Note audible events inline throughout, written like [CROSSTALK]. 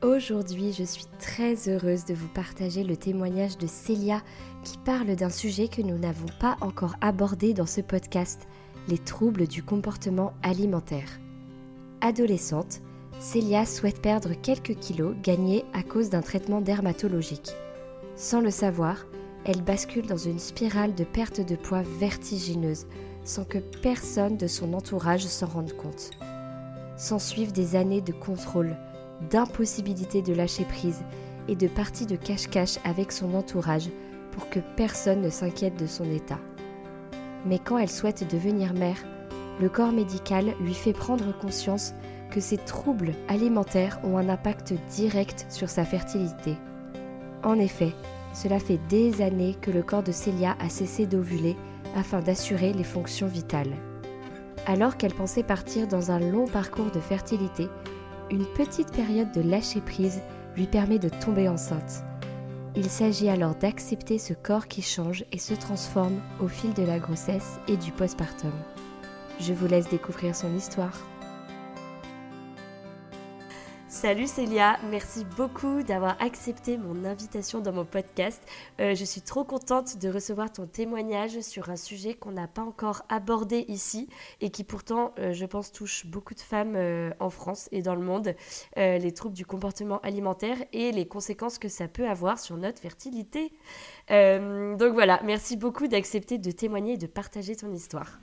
Aujourd'hui, je suis très heureuse de vous partager le témoignage de Célia qui parle d'un sujet que nous n'avons pas encore abordé dans ce podcast, les troubles du comportement alimentaire. Adolescente, Célia souhaite perdre quelques kilos gagnés à cause d'un traitement dermatologique. Sans le savoir, elle bascule dans une spirale de perte de poids vertigineuse sans que personne de son entourage s'en rende compte. S'ensuivent des années de contrôle, d'impossibilité de lâcher prise et de parties de cache-cache avec son entourage pour que personne ne s'inquiète de son état. Mais quand elle souhaite devenir mère, le corps médical lui fait prendre conscience que ces troubles alimentaires ont un impact direct sur sa fertilité. En effet, cela fait des années que le corps de Célia a cessé d'ovuler afin d'assurer les fonctions vitales. Alors qu'elle pensait partir dans un long parcours de fertilité, une petite période de lâcher-prise lui permet de tomber enceinte. Il s'agit alors d'accepter ce corps qui change et se transforme au fil de la grossesse et du postpartum. Je vous laisse découvrir son histoire. Salut Célia, merci beaucoup d'avoir accepté mon invitation dans mon podcast. Euh, je suis trop contente de recevoir ton témoignage sur un sujet qu'on n'a pas encore abordé ici et qui pourtant, euh, je pense, touche beaucoup de femmes euh, en France et dans le monde, les troubles du comportement alimentaire et les conséquences que ça peut avoir sur notre fertilité. donc voilà, merci beaucoup d'accepter de témoigner et de partager ton histoire.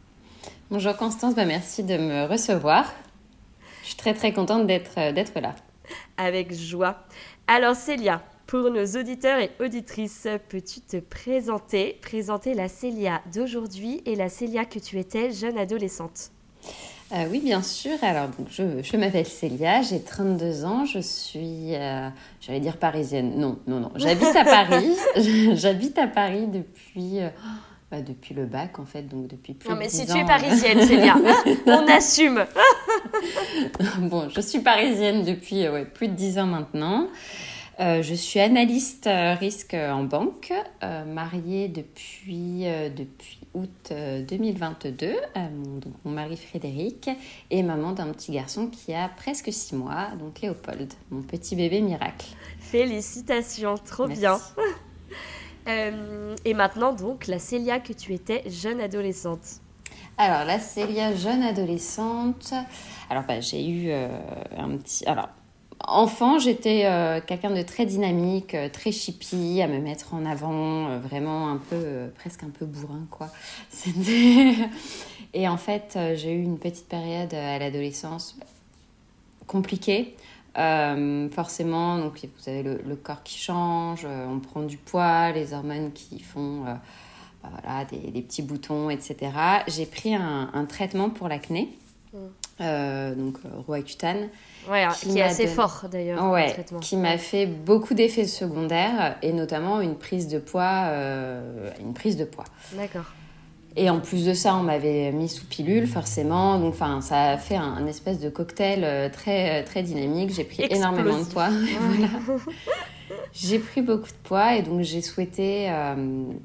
Bonjour Constance, bah merci de me recevoir. Je suis très très contente d'être là avec joie. Alors Célia, pour nos auditeurs et auditrices, peux-tu te présenter, présenter la Célia d'aujourd'hui et la Célia que tu étais jeune adolescente? Euh, oui, bien sûr. Alors, je, m'appelle Célia, j'ai 32 ans, je suis, euh, j'allais dire parisienne. Non, non, non. J'habite à [LAUGHS] Paris. J'habite à Paris depuis. Euh, bah, depuis le bac, en fait, donc depuis plus non, mais si tu es parisienne, c'est bien. [LAUGHS] On assume. [LAUGHS] bon, je suis parisienne depuis euh, plus de 10 ans maintenant. Euh, je suis analyste euh, risque en banque, mariée depuis, depuis août 2022 mon, donc mon mari Frédéric et maman d'un petit garçon qui a presque 6 mois, donc Léopold, mon petit bébé miracle. Félicitations, trop bien. [LAUGHS] Euh, et maintenant, donc, la Célia que tu étais jeune adolescente. Alors, la Célia jeune adolescente. Alors, bah, j'ai eu euh, un petit. Alors, enfant, j'étais euh, quelqu'un de très dynamique, très chippy, à me mettre en avant, vraiment un peu, presque un peu bourrin, quoi. [LAUGHS] Et en fait, j'ai eu une petite période à l'adolescence compliquée. Euh, forcément, donc vous avez le, corps qui change, euh, on prend du poids, les hormones qui font euh, bah voilà, des, petits boutons, etc. J'ai pris un, traitement pour l'acné, mm. donc Roaccutane. Ouais, qui, est assez fort d'ailleurs. Ouais, qui m'a fait beaucoup d'effets secondaires et notamment une prise de poids. une prise de poids. D'accord. Et en plus de ça, on m'avait mis sous pilule, forcément. Donc, enfin, ça a fait un, espèce de cocktail très, très dynamique. J'ai pris énormément de poids. [LAUGHS] J'ai pris beaucoup de poids et donc j'ai souhaité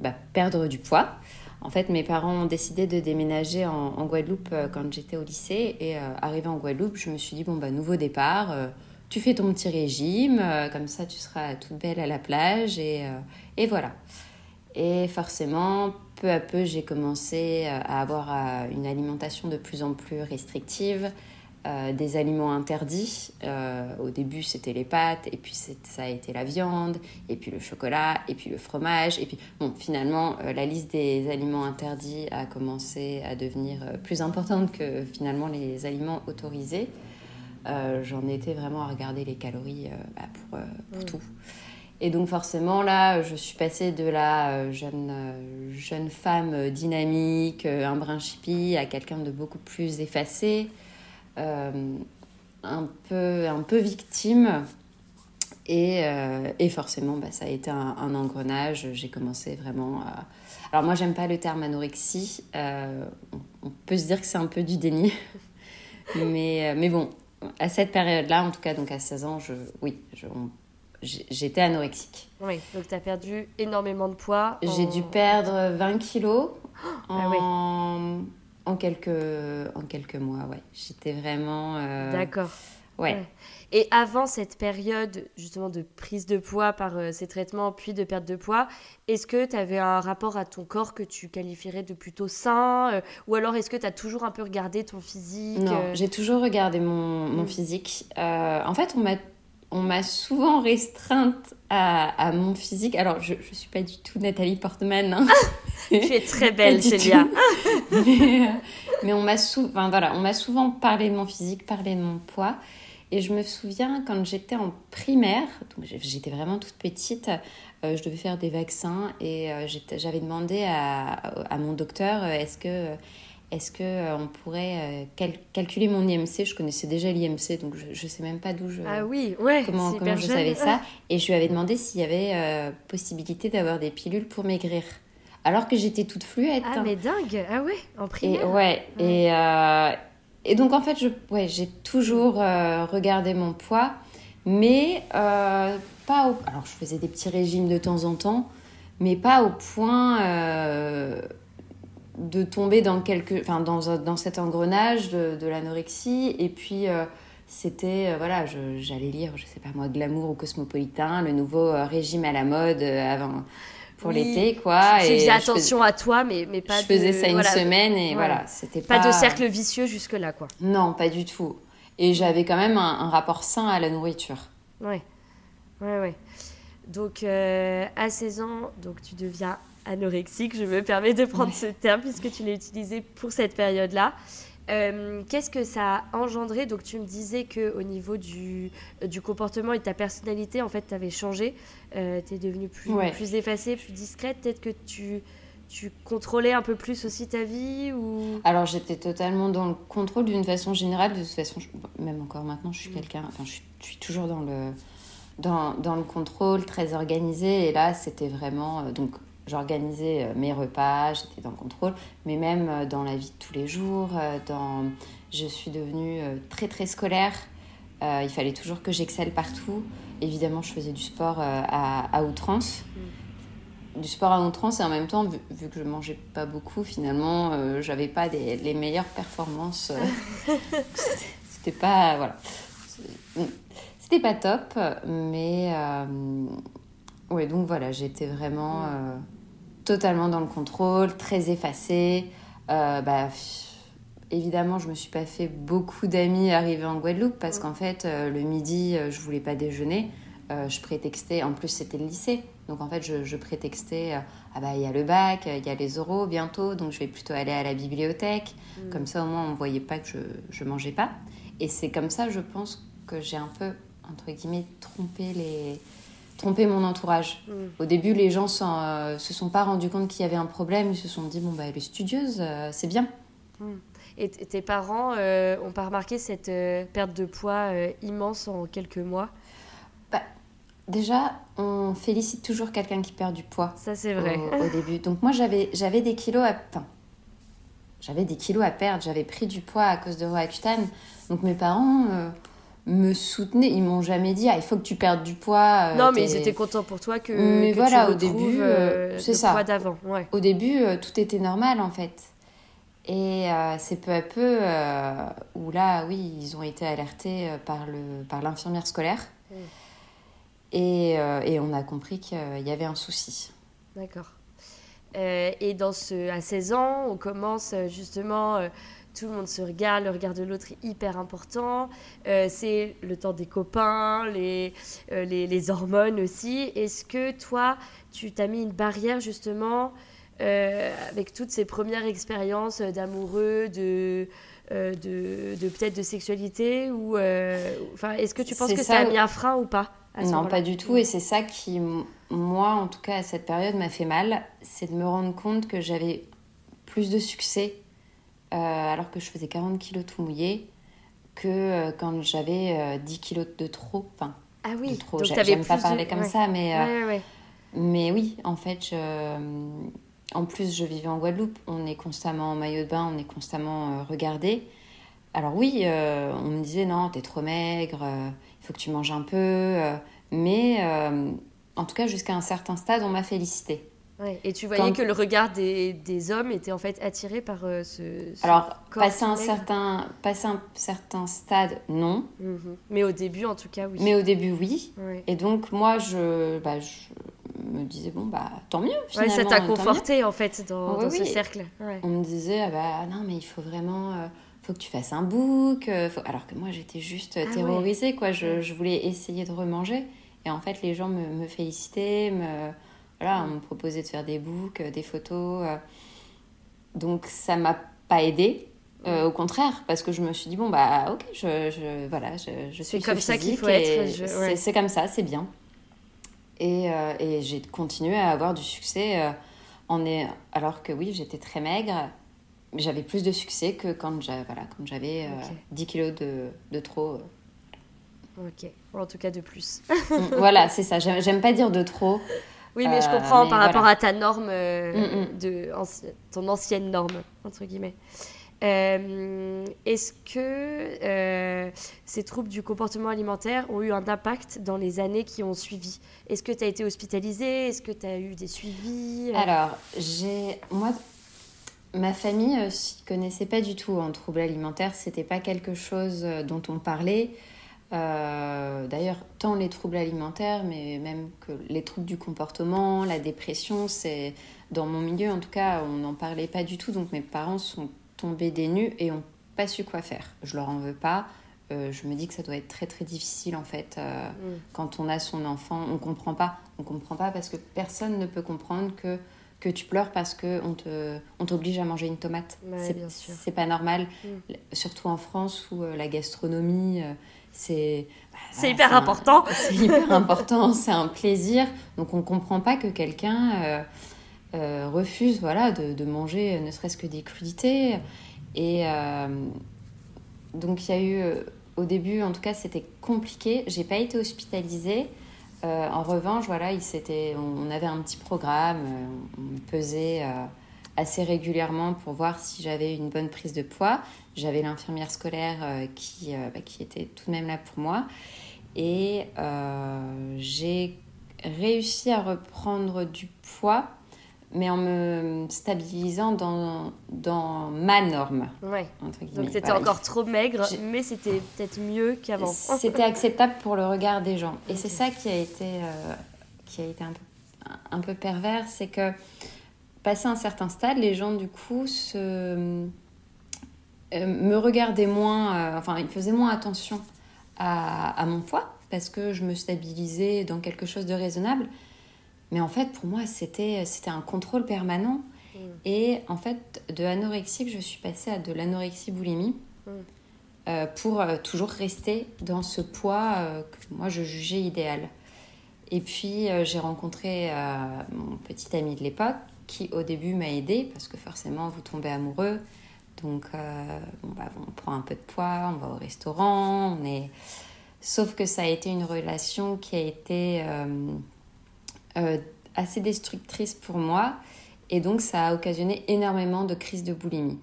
bah, perdre du poids. En fait, mes parents ont décidé de déménager en, Guadeloupe euh, quand j'étais au lycée. Et euh, arrivé en Guadeloupe, je me suis dit, bon, bah, nouveau départ, euh, tu fais ton petit régime, comme ça tu seras toute belle à la plage. Et, et voilà. Et forcément, peu à peu, j'ai commencé à avoir une alimentation de plus en plus restrictive. Euh, des aliments interdits. Euh, au début, c'était les pâtes, et puis ça a été la viande, et puis le chocolat, et puis le fromage. Et puis, bon, finalement, euh, la liste des aliments interdits a commencé à devenir plus importante que finalement les aliments autorisés. J'en étais vraiment à regarder les calories bah, pour, pour tout. Et donc forcément, là, je suis passée de la jeune, jeune femme dynamique, un brin chippie, à quelqu'un de beaucoup plus effacé. Euh, un, peu, un peu victime. Et, euh, et forcément, bah, ça a été un, engrenage. J'ai commencé vraiment à... Alors moi, j'aime pas le terme anorexie. Euh, on peut se dire que c'est un peu du déni. [LAUGHS] mais, mais bon, à cette période-là, en tout cas, donc à 16 ans, je, oui, j'étais anorexique. Oui, donc tu as perdu énormément de poids. J'ai dû perdre 20 kilos [GASPS] ah en, en quelques, en quelques mois, ouais. J'étais vraiment. Euh, D'accord. Ouais. Et avant cette période justement de prise de poids par euh, ces traitements, puis de perte de poids, est-ce que tu avais un rapport à ton corps que tu qualifierais de plutôt sain euh, Ou alors est-ce que tu as toujours un peu regardé ton physique Non, j'ai toujours regardé mon, mon physique. en fait, on m'a on m'a souvent restreinte à, mon physique. Alors, je ne suis pas du tout Nathalie Portman. Hein. [LAUGHS] tu es très belle, Célia. [LAUGHS] mais, euh, mais, on m'a souvent, voilà, on souvent parlé de mon physique, parlé de mon poids. Et je me souviens quand j'étais en primaire, donc j'étais vraiment toute petite, euh, je devais faire des vaccins et euh, j'avais demandé à, à, mon docteur est-ce que est-ce qu'on euh, on pourrait euh, calculer mon IMC Je connaissais déjà l'IMC, donc je ne sais même pas d'où je. Ah oui, ouais. Comment, comment je savais ça Et je lui avais demandé s'il y avait euh, possibilité d'avoir des pilules pour maigrir. Alors que j'étais toute fluette. Ah, mais dingue Ah ouais, en primaire et, Ouais, Et, et donc en fait, je, ouais, j'ai toujours regardé mon poids, mais pas au. Alors je faisais des petits régimes de temps en temps, mais pas au point de tomber dans, quelque, enfin, dans, dans cet engrenage de, de l'anorexie. Et puis, euh, c'était, euh, voilà, j'allais lire, je sais pas moi, Glamour ou Cosmopolitain, le nouveau euh, régime à la mode avant, pour l'été, quoi. Tu, faisais attention à toi, mais, mais pas je faisais ça une semaine et voilà, c'était pas... Pas de cercle vicieux jusque-là, quoi. Non, pas du tout. Et j'avais quand même un, rapport sain à la nourriture. Ouais, ouais, ouais. Donc, à 16 ans, donc tu deviens anorexique, je me permets de prendre ce terme puisque tu l'as utilisé pour cette période-là. Euh, qu'est-ce que ça a engendré? Donc tu me disais que au niveau du, du comportement et de ta personnalité, en fait, tu avais changé. Euh, tu es devenue plus, plus effacée, plus discrète. Peut-être que tu, tu contrôlais un peu plus aussi ta vie ou... Alors j'étais totalement dans le contrôle d'une façon générale. De toute façon, même encore maintenant, je suis mm. quelqu'un... Enfin, je suis, je suis, toujours dans le, dans, dans, le contrôle, très organisé. Et là, c'était vraiment... Euh, donc J'organisais euh, mes repas, j'étais dans le contrôle, mais même euh, dans la vie de tous les jours, euh, dans... je suis devenue très très scolaire. il fallait toujours que j'excelle partout. Évidemment, je faisais du sport à, outrance. Du sport à outrance et en même temps, vu, que je mangeais pas beaucoup, finalement, j'avais pas des, les meilleures performances. [LAUGHS] C'était pas. Voilà. C'était pas top, mais. Oui, donc voilà, j'étais vraiment totalement dans le contrôle, très effacée. Euh, bah, évidemment, je me suis pas fait beaucoup d'amis arrivés en Guadeloupe parce qu'en fait, euh, le midi, euh, je voulais pas déjeuner. je prétextais, en plus c'était le lycée, donc en fait je, prétextais, ah bah il y a le bac, il y a les oraux bientôt, donc je vais plutôt aller à la bibliothèque. Mm. Comme ça au moins on voyait pas que je, je mangeais pas. Et c'est comme ça, je pense, que j'ai un peu, entre guillemets, trompé les, tromper mon entourage. Mm. Au début, les gens ne euh, se sont pas rendus compte qu'il y avait un problème. Ils se sont dit, bon, bah, elle est studieuse, euh, c'est bien. Mm. Et tes parents euh, ont pas remarqué cette perte de poids immense en quelques mois? Bah, Déjà, on félicite toujours quelqu'un qui perd du poids. Ça, c'est vrai. Au, début. Donc, moi, j'avais des kilos à. Enfin, j'avais des kilos à perdre, j'avais pris du poids à cause de Roaccutane. Donc mes parents me soutenaient, ils m'ont jamais dit ah, il faut que tu perdes du poids. non, mais ils étaient contents pour toi que, mais que voilà, tu au début, c'est ça. poids d'avant. Ouais. Au début, tout était normal en fait. Et c'est peu à peu où là, oui, ils ont été alertés par, le, par l'infirmière scolaire. Mm. Et, et, on a compris qu'il y avait un souci. D'accord. Euh, et dans ce, à 16 ans, on commence euh, justement, euh, tout le monde se regarde, le regard de l'autre est hyper important. c'est le temps des copains, les, les, les hormones aussi. Est-ce que toi, tu t'as mis une barrière justement avec toutes ces premières expériences d'amoureux, de, de, de peut-être de sexualité ou enfin est-ce que tu penses que ça a mis un frein ou pas non pas du tout et c'est ça qui moi, en tout cas, à cette période, m'a fait mal, c'est de me rendre compte que j'avais plus de succès euh, alors que je faisais 40 kilos tout mouillé que euh, quand j'avais 10 euh, kilos de trop. Enfin, ah oui, de trop. J'aime pas parler comme ça, mais, mais oui, en fait, en plus, je vivais en Guadeloupe, on est constamment en maillot de bain, on est constamment regardé. Alors oui, on me disait non, t'es trop maigre, il faut que tu manges un peu, mais en tout cas jusqu'à un certain stade, on m'a félicité. Et tu voyais que le regard des, des, hommes était en fait attiré par euh, ce, Alors, passer un, certain, passer un certain stade, non. Mhm. Mais au début, en tout cas, oui. Mais au début, oui. Et donc, moi, je, bah, je me disais, bon, bah, tant mieux, finalement. ça t'a conforté, en fait, dans, ce cercle. On me disait, ah, bah, non, mais il faut vraiment... Euh, faut que tu fasses un book. Euh, alors que moi, j'étais juste ah terrorisée, quoi. Je, je, voulais essayer de remanger. Et en fait, les gens me, me félicitaient, me, voilà, on me proposait de faire des books, euh, des photos. Euh. Donc ça m'a pas aidé. Euh, au contraire, parce que je me suis dit, bon, bah ok, je, je voilà, je, je suis comme ça qu'il faut être. C'est comme ça, c'est bien. Et, et j'ai continué à avoir du succès en est, alors que oui, j'étais très maigre. J'avais plus de succès que quand j'avais voilà, 10 kilos de, de trop Ok, en tout cas de plus. Voilà, c'est ça. J'aime pas dire de trop. Oui, mais je euh, comprends par rapport à ta norme, euh, mm, mm. de ton ancienne norme, entre guillemets. Euh, est-ce que ces troubles du comportement alimentaire ont eu un impact dans les années qui ont suivi? Est-ce que tu as été hospitalisée? Est-ce que tu as eu des suivis? Alors, j'ai moi, ma famille ne s'y connaissait pas du tout en troubles alimentaires. C'était pas quelque chose dont on parlait. Euh, d'ailleurs, tant les troubles alimentaires, mais même que les troubles du comportement, la dépression, c'est dans mon milieu en tout cas, on n'en parlait pas du tout. Donc mes parents sont tombés des nues et ont pas su quoi faire. Je leur en veux pas. Euh, je me dis que ça doit être très très difficile en fait euh, mm. quand on a son enfant. On comprend pas. On comprend pas parce que personne ne peut comprendre que que tu pleures parce que on te on t'oblige à manger une tomate. c'est pas normal. Mm. Surtout en France où la gastronomie c'est bah, c'est hyper important. [LAUGHS] C'est hyper important, c'est un plaisir. Donc on ne comprend pas que quelqu'un euh, euh, refuse voilà, de, de, manger ne serait-ce que des crudités. Et euh, donc il y a eu, au début en tout cas, c'était compliqué. J'ai pas été hospitalisée. en revanche, voilà, il on avait un petit programme, on pesait assez régulièrement pour voir si j'avais une bonne prise de poids. J'avais l'infirmière scolaire euh, qui, euh, bah, qui était tout de même là pour moi. Et euh, j'ai réussi à reprendre du poids, mais en me stabilisant dans, dans ma norme. Ouais. Donc c'était encore trop maigre, mais c'était peut-être mieux qu'avant. [LAUGHS] C'était acceptable pour le regard des gens. Et c'est ça qui a été, qui a été un peu, un peu pervers, c'est que passé un certain stade, les gens du coup se, euh, me regardaient moins, euh, enfin ils faisaient moins attention à, mon poids parce que je me stabilisais dans quelque chose de raisonnable. Mais en fait, pour moi, c'était un contrôle permanent. Mm. Et en fait, de anorexique, je suis passée à de l'anorexie boulimie mm. euh, pour toujours rester dans ce poids que moi je jugeais idéal. Et puis, j'ai rencontré mon petit ami de l'époque qui au début m'a aidé parce que forcément vous tombez amoureux. Donc euh, bah, on prend un peu de poids, on va au restaurant, on est... Sauf que ça a été une relation qui a été euh, euh, assez destructrice pour moi et donc ça a occasionné énormément de crises de boulimie.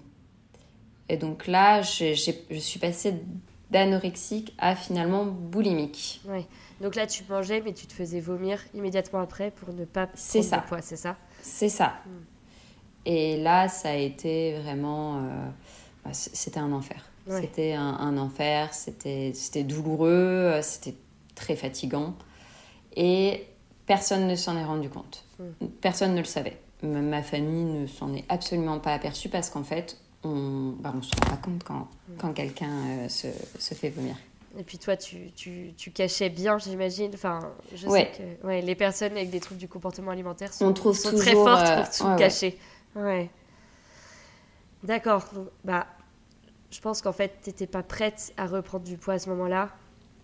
Et donc là, j'ai- je suis passée d'anorexique à finalement boulimique. Ouais. Donc là, tu mangeais, mais tu te faisais vomir immédiatement après pour ne pas prendre ça. de poids, c'est ça? C'est ça. Et là, ça a été vraiment. euh, bah, c'était un enfer. Ouais. C'était un, un enfer, c'était douloureux, euh, c'était très fatigant. Et personne ne s'en est rendu compte. Personne ne le savait. Ma famille ne s'en est absolument pas aperçue parce qu'en fait, on bah, on se rend pas compte quand, quand quelqu'un euh, se, se fait vomir. Et puis toi, tu, tu, tu cachais bien, j'imagine. Enfin, je Ouais. sais que ouais, les personnes avec des troubles du comportement alimentaire sont, On trouve sont très fortes euh, pour tout ouais, ouais. cacher. Ouais. D'accord. Bah, je pense qu'en fait, t'étais pas prête à reprendre du poids à ce moment-là.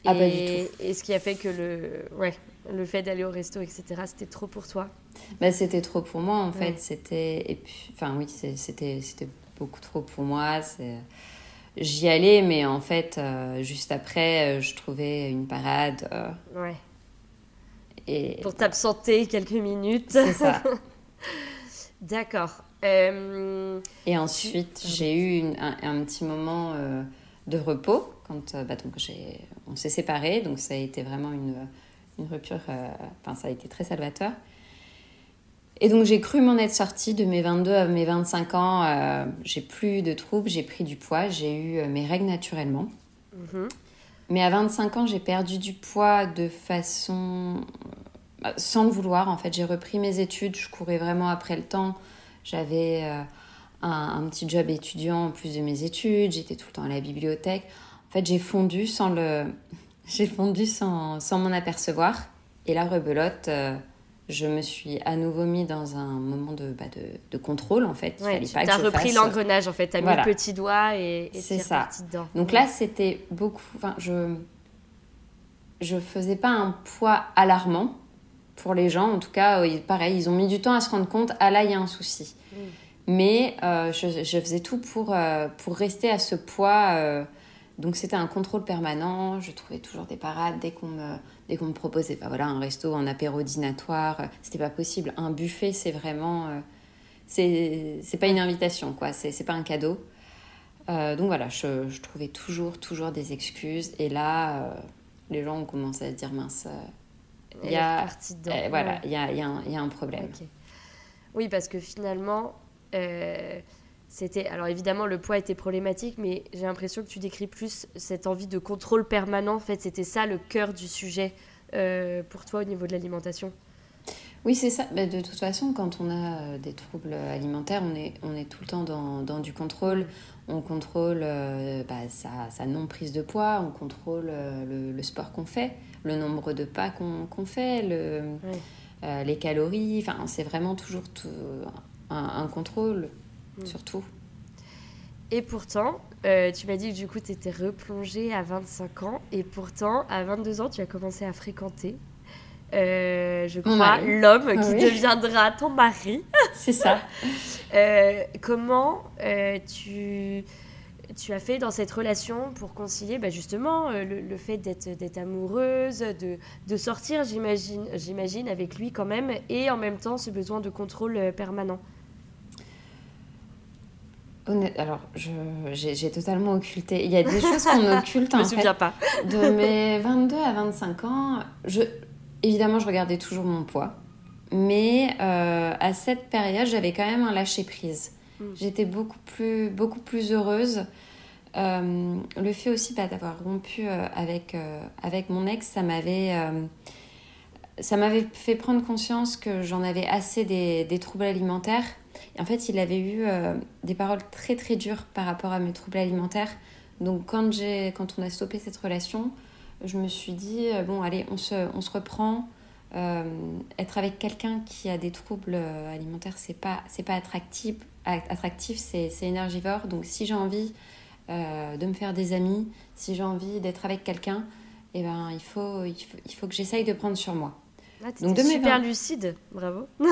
Ah, et, du tout. Et ce qui a fait que le, ouais, le fait d'aller au resto, etc., c'était trop pour toi? Bah, c'était trop pour moi en fait. C'était et puis enfin oui c'était c'était beaucoup trop pour moi. C'est j'y allais mais en fait euh, juste après euh, je trouvais une parade euh, Ouais. et Pour t'absenter quelques minutes. c'est ça. [LAUGHS] D'accord. Euh, Et ensuite j'ai eu une- un, un petit moment de repos quand bah, donc on s'est séparés donc ça a été vraiment une une rupture. Enfin ça a été très salvateur. Et donc j'ai cru m'en être sortie de mes 22 à mes 25 ans. euh, j'ai plus de troubles, j'ai pris du poids, j'ai eu euh, mes règles naturellement. mhm. Mais à 25 ans, j'ai perdu du poids de façon... euh, sans le vouloir. En fait, j'ai repris mes études, je courais vraiment après le temps. J'avais euh, un, un petit job étudiant en plus de mes études, j'étais tout le temps à la bibliothèque. En fait, j'ai fondu sans le... [LAUGHS] J'ai fondu sans, sans m'en apercevoir. Et la rebelote, euh, je me suis à nouveau mis dans un moment de, bah, de, de contrôle, en fait. Il Ouais, fallait tu as repris fasse- l'engrenage en fait, t'as Voilà. mis le petit doigt et, et C'est ça. dedans. Donc là, c'était beaucoup. Enfin, je je faisais pas un poids alarmant pour les gens. En tout cas, oui, pareil, ils ont mis du temps à se rendre compte. Ah là, il y a un souci. Mais euh, je, je faisais tout pour euh, pour rester à ce poids. euh, donc c'était un contrôle permanent. Je trouvais toujours des parades dès qu'on me dès qu'on me proposait. Bah voilà, un resto, un apéro dînatoire. euh, C'était pas possible. Un buffet, c'est vraiment. euh, c'est c'est pas une invitation, quoi. C'est c'est pas un cadeau. Euh, donc voilà, je, je trouvais toujours, toujours des excuses. Et là, euh, les gens ont commencé à se dire mince, il y a, euh, voilà, il y, a, y a un- il y a un problème. Oui, parce que finalement, euh, c'était. Alors évidemment, le poids était problématique, mais j'ai l'impression que tu décris plus cette envie de contrôle permanent. En fait, c'était ça le cœur du sujet euh, pour toi au niveau de l'alimentation. Oui, c'est ça. Bah, de toute façon, quand on a euh, des troubles alimentaires, on est, on est tout le temps dans, dans du contrôle. On contrôle euh, bah, sa, sa non-prise de poids, on contrôle euh, le, le sport qu'on fait, le nombre de pas qu'on fait, le, les calories. Enfin, c'est vraiment toujours tout- un, un contrôle, Mm. surtout. Et pourtant, euh, tu m'as dit que du coup, tu étais replongée à 25 ans. Et pourtant, à 22 ans, tu as commencé à fréquenter, euh, je crois, l'homme Ah qui oui. deviendra ton mari. [LAUGHS] C'est ça. Euh, comment tu, tu as fait dans cette relation pour concilier bah, justement le, le fait d'être amoureuse, de, de sortir, j'imagine, avec lui quand même, et en même temps ce besoin de contrôle permanent? Alors, j'ai totalement occulté. Il y a des choses qu'on [LAUGHS] occulte Je me en fait. souviens pas. De mes 22 à 25 ans, je, évidemment, je regardais toujours mon poids. Mais euh, à cette période, j'avais quand même un lâcher-prise. Mm. J'étais beaucoup plus, beaucoup plus heureuse. Euh, le fait aussi bah, d'avoir rompu euh, avec, avec mon ex, ça m'avait ça m'avait fait prendre conscience que j'en avais assez des, des troubles alimentaires. Et en fait, il avait eu euh, des paroles très très dures par rapport à mes troubles alimentaires. Donc quand, j'ai, quand on a stoppé cette relation, je me suis dit, euh, bon allez, on se, on se reprend. Euh, être avec quelqu'un qui a des troubles alimentaires, c'est pas, c'est pas attractif. C'est, c'est énergivore. Donc si j'ai envie euh, de me faire des amis, si j'ai envie d'être avec quelqu'un, eh ben, il, faut, il, faut, il faut que j'essaye de prendre sur moi. Ah, Donc, de mes super lucide, bravo. [LAUGHS]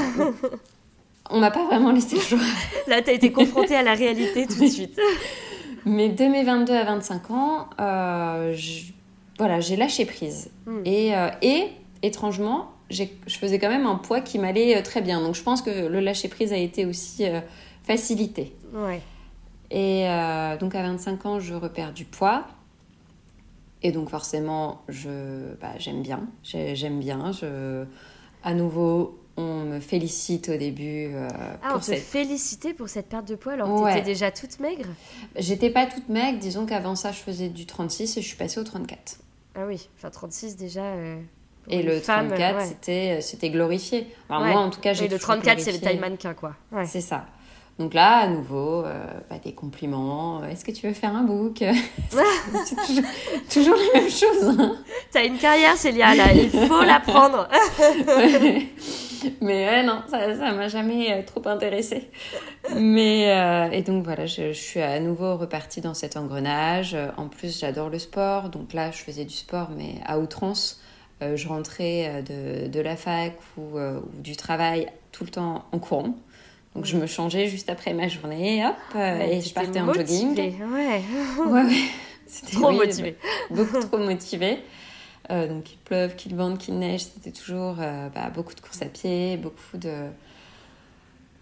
On m'a pas vraiment laissé le choix. [LAUGHS] Là, t'as été confrontée à la réalité tout de suite. Mais de mes 22 à 25 ans, euh, je- voilà, j'ai lâché prise. Mm. Et, euh, et étrangement, je faisais quand même un poids qui m'allait euh, très bien. Donc je pense que le lâcher prise a été aussi euh, facilité. Ouais. Et donc à 25 ans, je repère du poids. Et donc forcément, je, bah, j'aime bien. J'aime bien. Je, à nouveau, on me félicite au début. Euh, ah, pour on te cette... félicitait pour cette perte de poids alors que Ouais. t'étais déjà toute maigre J'étais pas toute maigre. Disons qu'avant ça, je faisais du 36 et je suis passée au 34. Ah oui, enfin 36 déjà. euh, Et le femme, 34, ouais. c'était, c'était glorifié. Enfin, Ouais. Moi, en tout cas, j'ai Oui, le toujours 34, c'est le taille mannequin quoi. C'est ça. Donc là, à nouveau, euh, bah, des compliments. Est-ce que tu veux faire un book? [LAUGHS] C'est [LAUGHS] toujours, toujours les mêmes choses. hein. T'as une carrière, Célia, là, il faut la prendre. [LAUGHS] [LAUGHS] Mais ouais, non, ça ça m'a jamais euh, trop intéressée. Mais, euh, et donc voilà, je, je suis à nouveau repartie dans cet engrenage. Euh, En plus, j'adore le sport. Donc là, je faisais du sport, mais à outrance. Euh, je rentrais de, de la fac ou, euh, ou du travail tout le temps en courant. Donc je me changeais juste après ma journée, hop, euh, Ouais, et je partais en jogging. Ouais. Ouais, ouais. [LAUGHS] C'était Trop oui, motivée. bah, beaucoup trop motivée. Euh, donc qu'il pleuve, qu'il vente, qu'il neige, c'était toujours euh, bah, beaucoup de courses à pied, beaucoup de,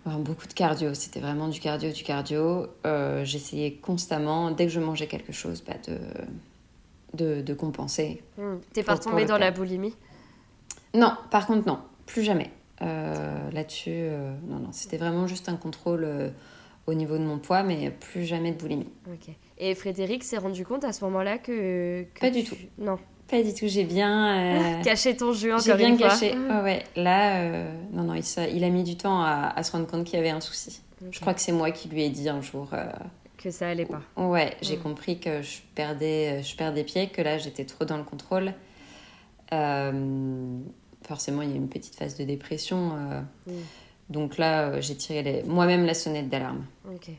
enfin, beaucoup de cardio. C'était vraiment du cardio, du cardio. Euh, J'essayais constamment, dès que je mangeais quelque chose, bah, de, de, de compenser. Hmm. T'es pas retombée dans la boulimie? Non, par contre, non, plus jamais. Là-dessus, non, non, c'était vraiment juste un contrôle au niveau de mon poids, mais plus jamais de boulimie. Et Frédéric s'est rendu compte à ce moment-là que, que Pas du tout. Non. Pas du tout, j'ai bien. euh, Caché ton jeu encore J'ai bien une fois. caché. Ouais, ouais. Là, euh, non, non, il, a mis du temps à, à se rendre compte qu'il y avait un souci. Je crois que c'est moi qui lui ai dit un jour. euh, Que ça allait pas. ouais, j'ai Mm. compris que je perdais, je perdais pied, que là, j'étais trop dans le contrôle. Euh, forcément, il y a une petite phase de dépression. euh, Mm. Donc là, euh, j'ai tiré les- moi-même la sonnette d'alarme. Ok.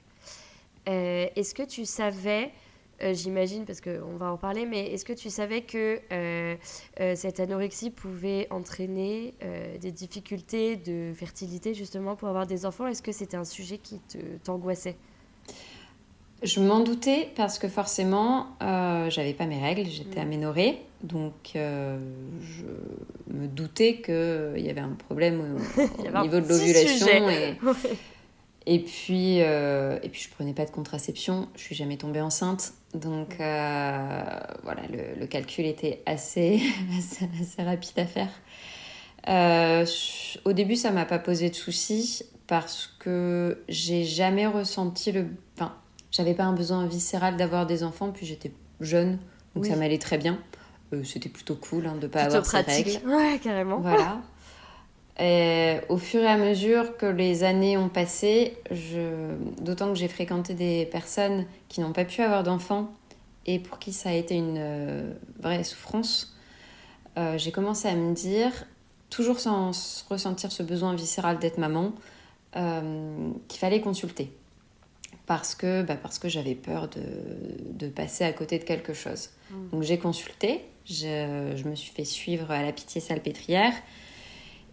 Euh, est-ce que tu savais, euh, j'imagine, parce qu'on va en parler, mais est-ce que tu savais que euh, euh, cette anorexie pouvait entraîner des difficultés de fertilité justement pour avoir des enfants? Est-ce que c'était un sujet qui t'angoissait? Je m'en doutais parce que forcément, j'avais pas mes règles, j'étais Mm. aménorrhée. Donc, je me doutais qu'il y avait un problème au, [LAUGHS] Il y au avait un niveau de l'ovulation. Et, [LAUGHS] et, puis, euh, et puis, je prenais pas de contraception, je suis jamais tombée enceinte. Donc, euh, voilà, le, le calcul était assez, [LAUGHS] assez, assez rapide à faire. Euh, au début, ça m'a pas posé de soucis parce que j'ai jamais ressenti le. Enfin, j'avais pas un besoin viscéral d'avoir des enfants, puis j'étais jeune, donc Oui. ça m'allait très bien. C'était plutôt cool hein, de pas Plutôt avoir ces pratique. règles. Ouais, carrément. Voilà. [LAUGHS] Et au fur et à mesure que les années ont passé, je... d'autant que j'ai fréquenté des personnes qui n'ont pas pu avoir d'enfants et pour qui ça a été une euh, vraie souffrance, euh, j'ai commencé à me dire, toujours sans ressentir ce besoin viscéral d'être maman, euh, qu'il fallait consulter. Parce que, bah, parce que j'avais peur de, de passer à côté de quelque chose. Donc j'ai consulté, je, je me suis fait suivre à la pitié salpêtrière.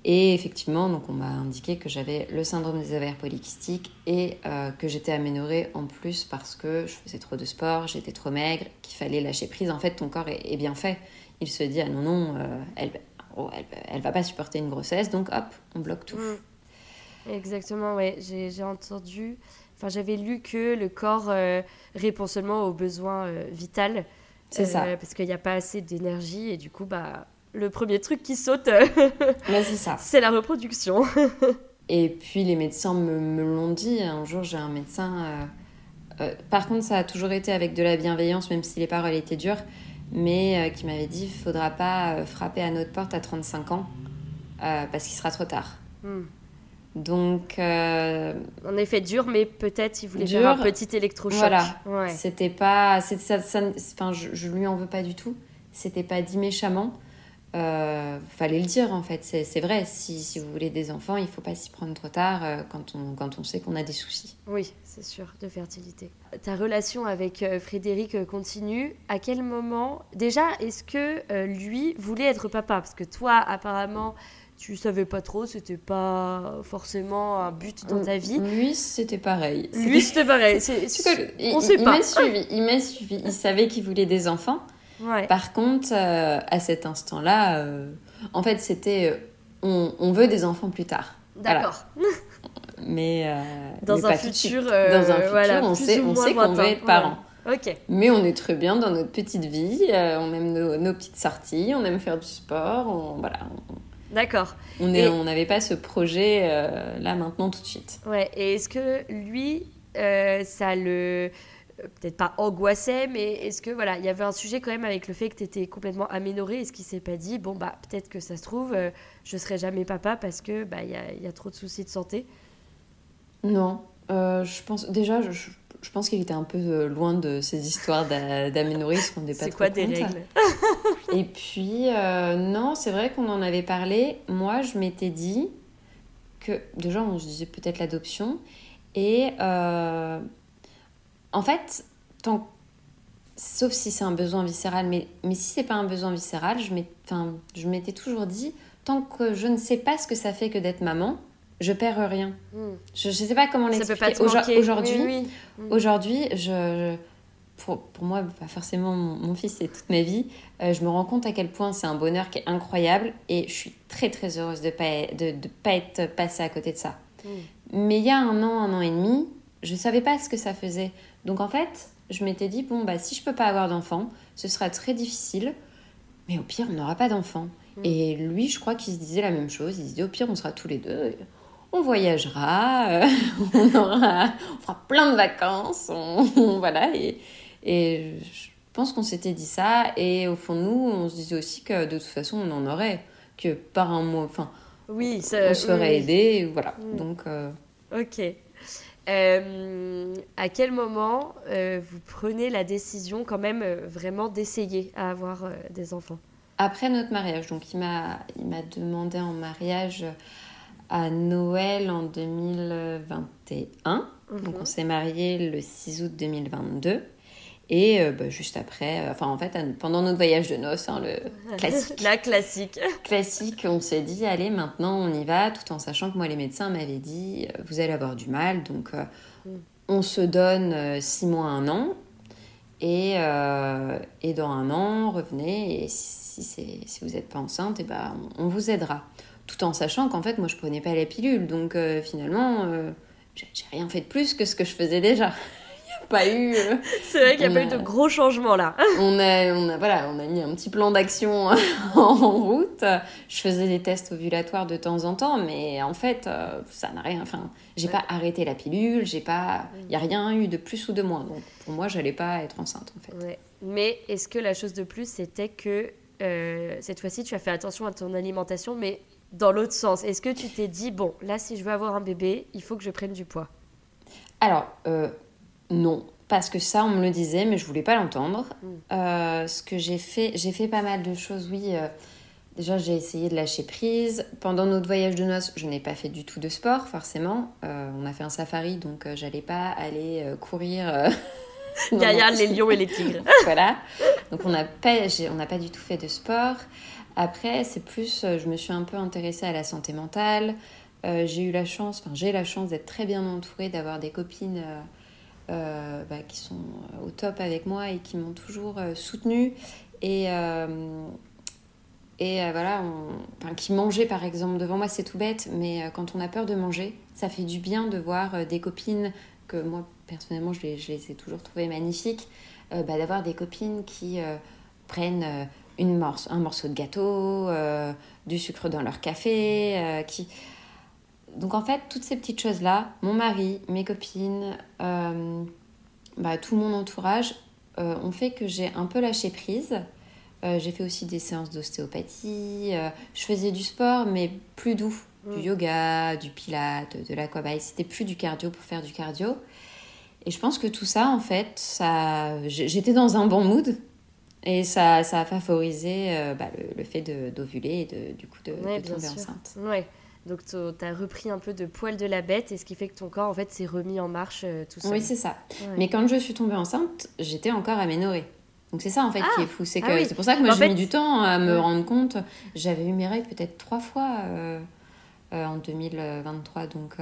Et effectivement, donc on m'a indiqué que j'avais le syndrome des ovaires polykystiques et euh, que j'étais aménorrhée en plus parce que je faisais trop de sport, j'étais trop maigre, qu'il fallait lâcher prise. En fait, ton corps est, est bien fait. Il se dit, ah non, non, euh, elle, oh, elle, elle va pas supporter une grossesse, donc hop, on bloque tout. Mm. Exactement, ouais. J'ai entendu, enfin j'avais lu que le corps euh, répond seulement aux besoins vitaux. C'est ça. Parce qu'il n'y a pas assez d'énergie et du coup, bah, le premier truc qui saute, [LAUGHS] Mais c'est ça. c'est la reproduction. [LAUGHS] Et puis les médecins me, me l'ont dit. Un jour, j'ai un médecin. euh, euh, par contre, ça a toujours été avec de la bienveillance, même si les paroles étaient dures, mais euh, qui m'avait dit il faudra pas euh, frapper à notre porte à 35 ans parce qu'il sera trop tard. Hmm. Donc, En effet, dur, mais peut-être il voulait Dur, faire un petit électrochoc. voilà. Ouais. c'était pas. Ça, ça- enfin, je, je lui en veux pas du tout. C'était pas dit méchamment. Euh, fallait le dire en fait, c'est vrai. Si, si vous voulez des enfants, il faut pas s'y prendre trop tard euh, quand, on, quand on sait qu'on a des soucis. Oui, c'est sûr, de fertilité. Ta relation avec euh, Frédéric continue. À quel moment Déjà, est-ce que lui voulait être papa? Parce que toi, apparemment, tu savais pas trop, c'était pas forcément un but dans ta vie. Lui, c'était pareil. Lui, c'était pareil. il, [LAUGHS] on il- sait il pas. m'a suivi, il m'a suivi. Il savait qu'il voulait des enfants. Ouais. Par contre, euh, à cet instant-là, euh, en fait, c'était euh, on, on veut des enfants plus tard. Voilà. D'accord. [LAUGHS] mais dans, un futur, dans un futur, on sait, on sait qu'on veut être parents. Ok. Mais on est très bien dans notre petite vie, on aime nos, petites sorties, on aime faire du sport, on, voilà. D'accord. On n'avait pas ce projet là maintenant tout de suite. Ouais. Et est-ce que lui, ça le peut-être pas angoissait, mais est-ce que voilà, il y avait un sujet quand même avec le fait que tu étais complètement aménorée Est-ce qu'il s'est pas dit, bon, bah peut-être que ça se trouve, euh, je serai jamais papa parce que bah il y a, y a, trop de soucis de santé Non, euh, je pense déjà, je, je pense qu'il était un peu euh, loin de ces histoires d'aménorrhée, il se rendait pas C'est quoi des règles? [LAUGHS] Et puis, non, c'est vrai qu'on en avait parlé. Moi, je m'étais dit que, déjà, on se disait peut-être l'adoption. Et en fait, tant sauf si c'est un besoin viscéral, mais, mais si c'est pas un besoin viscéral, je m'étais toujours dit, tant que je ne sais pas ce que ça fait que d'être maman, je perds rien. Hmm. Je ne sais pas comment l'expliquer. Aujourd'hui, aujourd'hui, je, pour, pour, moi, pas forcément mon, fils, c'est toute ma vie. Euh, je me rends compte à quel point c'est un bonheur qui est incroyable et je suis très très heureuse de ne pas, de, de pas être passée à côté de ça. Hmm. Mais il y a un an, un an et demi, je ne savais pas ce que ça faisait. Donc en fait, je m'étais dit, bon, bah, si je peux pas avoir d'enfant, ce sera très difficile, mais au pire, on n'aura pas d'enfant. Mm. Et lui, je crois qu'il se disait la même chose. Il se disait, au pire, on sera tous les deux, on voyagera, [LAUGHS] on, aura, on fera plein de vacances, [LAUGHS] voilà. Et, et je pense qu'on s'était dit ça. Et au fond, nous, on se disait aussi que de toute façon, on en aurait, que par un mois, enfin, oui, ça, on se ferait aider, voilà. Mm. Donc. Euh, ok. Euh, à quel moment euh, vous prenez la décision quand même euh, vraiment d'essayer à avoir des enfants? Après notre mariage. Donc il m'a, demandé en mariage à Noël en 2021. Donc mhm. on s'est marié le 6 août 2022. Et euh, bah, juste après, euh, enfin en fait, pendant notre voyage de noces, hein, le [LAUGHS] classique. La classique. classique, on s'est dit, allez, maintenant on y va, tout en sachant que moi, les médecins m'avaient dit, euh, vous allez avoir du mal, donc mm. on se donne six mois, un an, et, et dans un an, revenez, et si, si vous n'êtes pas enceinte, et ben, on, on, vous aidera. Tout en sachant qu'en fait, moi, je prenais pas la pilule, donc finalement, j'ai rien fait de plus que ce que je faisais déjà pas eu. Euh, [LAUGHS] c'est vrai qu'il n'y a pas eu de gros changements là. [LAUGHS] on, a, on, a, voilà, on a mis un petit plan d'action [LAUGHS] en route. Je faisais des tests ovulatoires de temps en temps, mais en fait, euh, ça n'a rien. Enfin, j'ai pas arrêté la pilule, j'ai pas. Il n'y a rien eu de plus ou de moins. Donc pour moi, j'allais pas être enceinte en fait. Mais est-ce que la chose de plus, c'était que euh, cette fois-ci, tu as fait attention à ton alimentation, mais dans l'autre sens? Est-ce que tu t'es dit, bon, là, si je veux avoir un bébé, il faut que je prenne du poids? Alors, non, parce que ça, on me le disait, mais je voulais pas l'entendre. Mm. Euh, ce que j'ai fait, j'ai fait pas mal de choses, oui. Euh, déjà, j'ai essayé de lâcher prise. Pendant notre voyage de noces, je n'ai pas fait du tout de sport, forcément. Euh, on a fait un safari, donc j'allais pas aller courir. [LAUGHS] Derrière les lions et les tigres. [LAUGHS] voilà. Donc on n'a pas, on n'a pas du tout fait de sport. Après, c'est plus, je me suis un peu intéressée à la santé mentale. j'ai eu la chance, enfin j'ai la chance d'être très bien entourée, d'avoir des copines euh, bah, qui sont euh, au top avec moi et qui m'ont toujours euh, soutenue. Et, et voilà, qui mangeaient par exemple devant moi, c'est tout bête, mais quand on a peur de manger, ça fait du bien de voir des copines que moi personnellement je les, je les ai toujours trouvées magnifiques, bah, d'avoir des copines qui prennent une morce, un morceau de gâteau, du sucre dans leur café, qui donc en fait, toutes ces petites choses-là, mon mari, mes copines, euh, bah, tout mon entourage, euh, ont fait que j'ai un peu lâché prise. Euh, j'ai fait aussi des séances d'ostéopathie. je faisais du sport, mais plus doux. Du mm. yoga, du pilate, de l'aquabike. C'était plus du cardio pour faire du cardio. Et je pense que tout ça, en fait, ça... j'étais dans un bon mood. Et ça, ça a favorisé bah, le, fait d'ovuler et de, du coup de, tomber enceinte. Ouais. Donc tu as repris un peu de poil de la bête et ce qui fait que ton corps en fait s'est remis en marche euh, tout seul. Oui, c'est ça. Mais quand je suis tombée enceinte, j'étais encore aménorée. Donc c'est ça en fait qui ah! est fou, c'est ah c'est pour ça que moi j'ai mis du temps à me rendre compte. J'avais eu mes règles peut-être trois fois euh, euh, en 2023, donc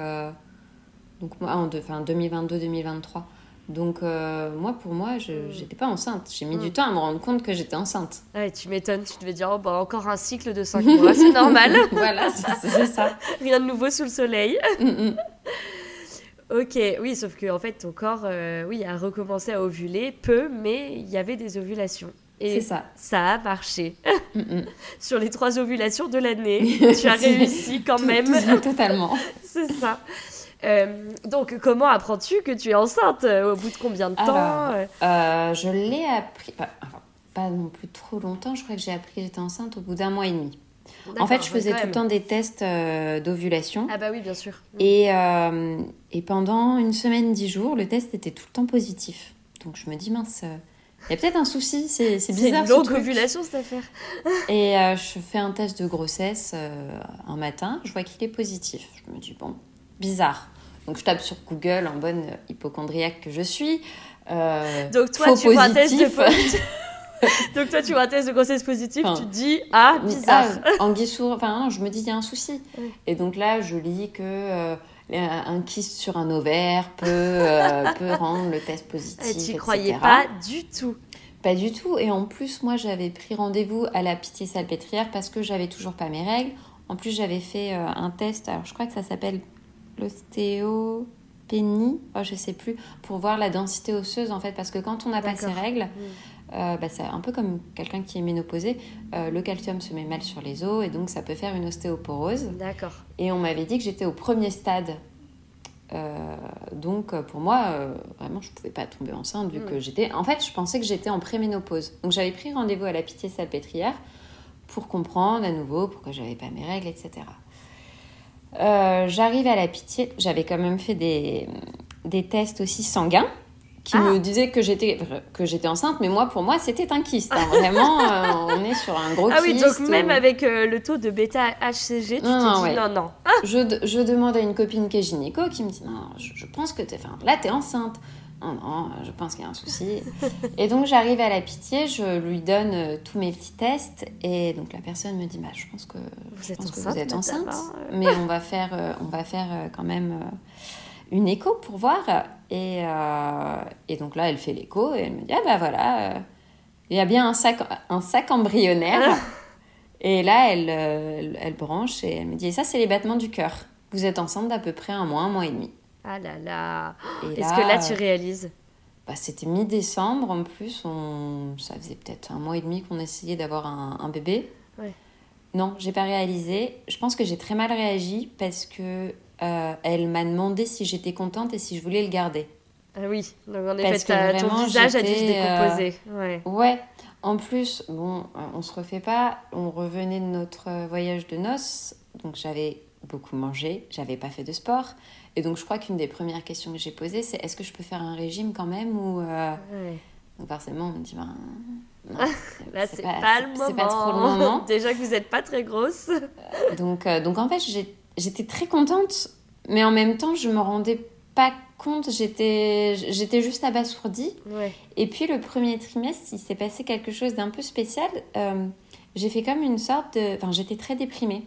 donc en enfin 2022-2023. Donc, euh, moi, pour moi, je n'étais hmm. pas enceinte. J'ai mis du hmm. temps à me rendre compte que j'étais enceinte. Ouais, tu m'étonnes. Tu devais dire, oh, bah, encore un cycle de 5 mois, c'est [LAUGHS] normal. voilà, c'est ça. Rien de nouveau sous le soleil. Hmm, Ok, oui, sauf que en fait ton corps, euh, oui, a recommencé à ovuler peu, mais il y avait des ovulations. Et C'est ça. ça a marché. [LAUGHS] Mm, mm. Sur les trois ovulations de l'année, [LAUGHS] tu as réussi quand Tout- même. tout- totalement. C'est ça. Euh, donc, comment apprends-tu que tu es enceinte euh, Au bout de combien de temps Alors, euh je l'ai appris, pas, enfin, pas non plus trop longtemps, je crois que j'ai appris que j'étais enceinte au bout d'un mois et demi. En fait, je faisais tout le temps des tests euh, d'ovulation. Ah bah oui, bien sûr. Et, euh, et pendant une semaine, dix jours, le test était tout le temps positif. Donc je me dis, mince, euh, il y a peut-être un souci, c'est c'est C'est bizarre. une longue ovulation cette affaire. [LAUGHS] Et je fais un test de grossesse un matin, je vois qu'il est positif. Je me dis, bon, bizarre. Donc je tape sur Google en bonne hypochondriaque que je suis. Euh, Donc toi, faux tu vois un test de positif. [LAUGHS] Donc toi, tu vois un test de grossesse positif, Enfin, tu te dis ah bizarre. Ah, sous- Enfin, non, je me dis, il y a un souci. Oui. Et donc là, je lis que euh, un kyste sur un ovaire peut, euh, peut [LAUGHS] rendre le test positif. Et tu etc. croyais pas du tout. Pas du tout. Et en plus, moi, j'avais pris rendez-vous à la pitié salpêtrière parce que j'avais toujours pas mes règles. En plus, j'avais fait euh, un test, alors je crois que ça s'appelle l'ostéopénie, oh, je sais plus, pour voir la densité osseuse en fait. Parce que quand on n'a pas ses règles, euh, bah, c'est un peu comme quelqu'un qui est ménopausé, euh, le calcium se met mal sur les os et donc ça peut faire une ostéoporose. D'accord. Et on m'avait dit que j'étais au premier stade. Euh, donc pour moi, vraiment, je pouvais pas tomber enceinte vu Mm. que j'étais. En fait, je pensais que j'étais en préménopause. Donc j'avais pris rendez-vous à la pitié salpêtrière pour comprendre à nouveau pourquoi j'avais pas mes règles, etc. Euh, J'arrive à la pitié. J'avais quand même fait des, des tests aussi sanguins qui Ah. me disaient que j'étais que j'étais enceinte, mais moi pour moi c'était un kyste. hein. [LAUGHS] Vraiment, euh, on est sur un gros Ah oui, kyste. donc même ou- avec euh, le taux de bêta HCG, tu Non, te non, dis ouais. non, non. je, je demande à une copine qui est gynéco qui me dit non, je, je pense que t'es, là t'es enceinte. Non, non, je pense qu'il y a un souci. et donc j'arrive à la pitié, je lui donne euh, tous mes petits tests et donc la personne me dit bah je pense que Vous je êtes pense que enceinte, vous êtes madame, enceinte, hein, mais on va faire euh, on va faire euh, quand même euh, une écho pour voir. Et, euh, et donc là elle fait l'écho et elle me dit ah bah voilà euh, il y a bien un sac un sac embryonnaire. [LAUGHS] Et là elle, euh, elle elle branche et elle me dit et ça c'est les battements du cœur. Vous êtes enceinte d'à peu près un mois un mois et demi Ah là là. Est-ce que là, tu réalises bah, c'était mi-décembre en plus, on... ça faisait peut-être un mois et demi qu'on essayait d'avoir un, un bébé. Ouais. Non, j'ai pas réalisé. Je pense que j'ai très mal réagi parce que euh, elle m'a demandé si j'étais contente et si je voulais le garder. Ah oui, donc en effet, que ton visage a dû se euh, décomposer. Ouais. Ouais. En plus, bon, on se refait pas. On revenait de notre voyage de noces, donc j'avais beaucoup mangé, j'avais pas fait de sport. Et donc je crois qu'une des premières questions que j'ai posées, c'est est-ce que je peux faire un régime quand même ou euh, Ouais. Donc forcément, on me dit, ben, non, [LAUGHS] Là, c'est pas, le moment. C'est pas trop le moment. [LAUGHS] Déjà que vous n'êtes pas très grosse. Donc, euh, donc en fait, j'étais très contente, mais en même temps, je me rendais pas compte, j'étais j'étais juste abasourdie. Ouais. Et puis le premier trimestre, il s'est passé quelque chose d'un peu spécial. Euh, j'ai fait comme une sorte de... Enfin, j'étais très déprimée.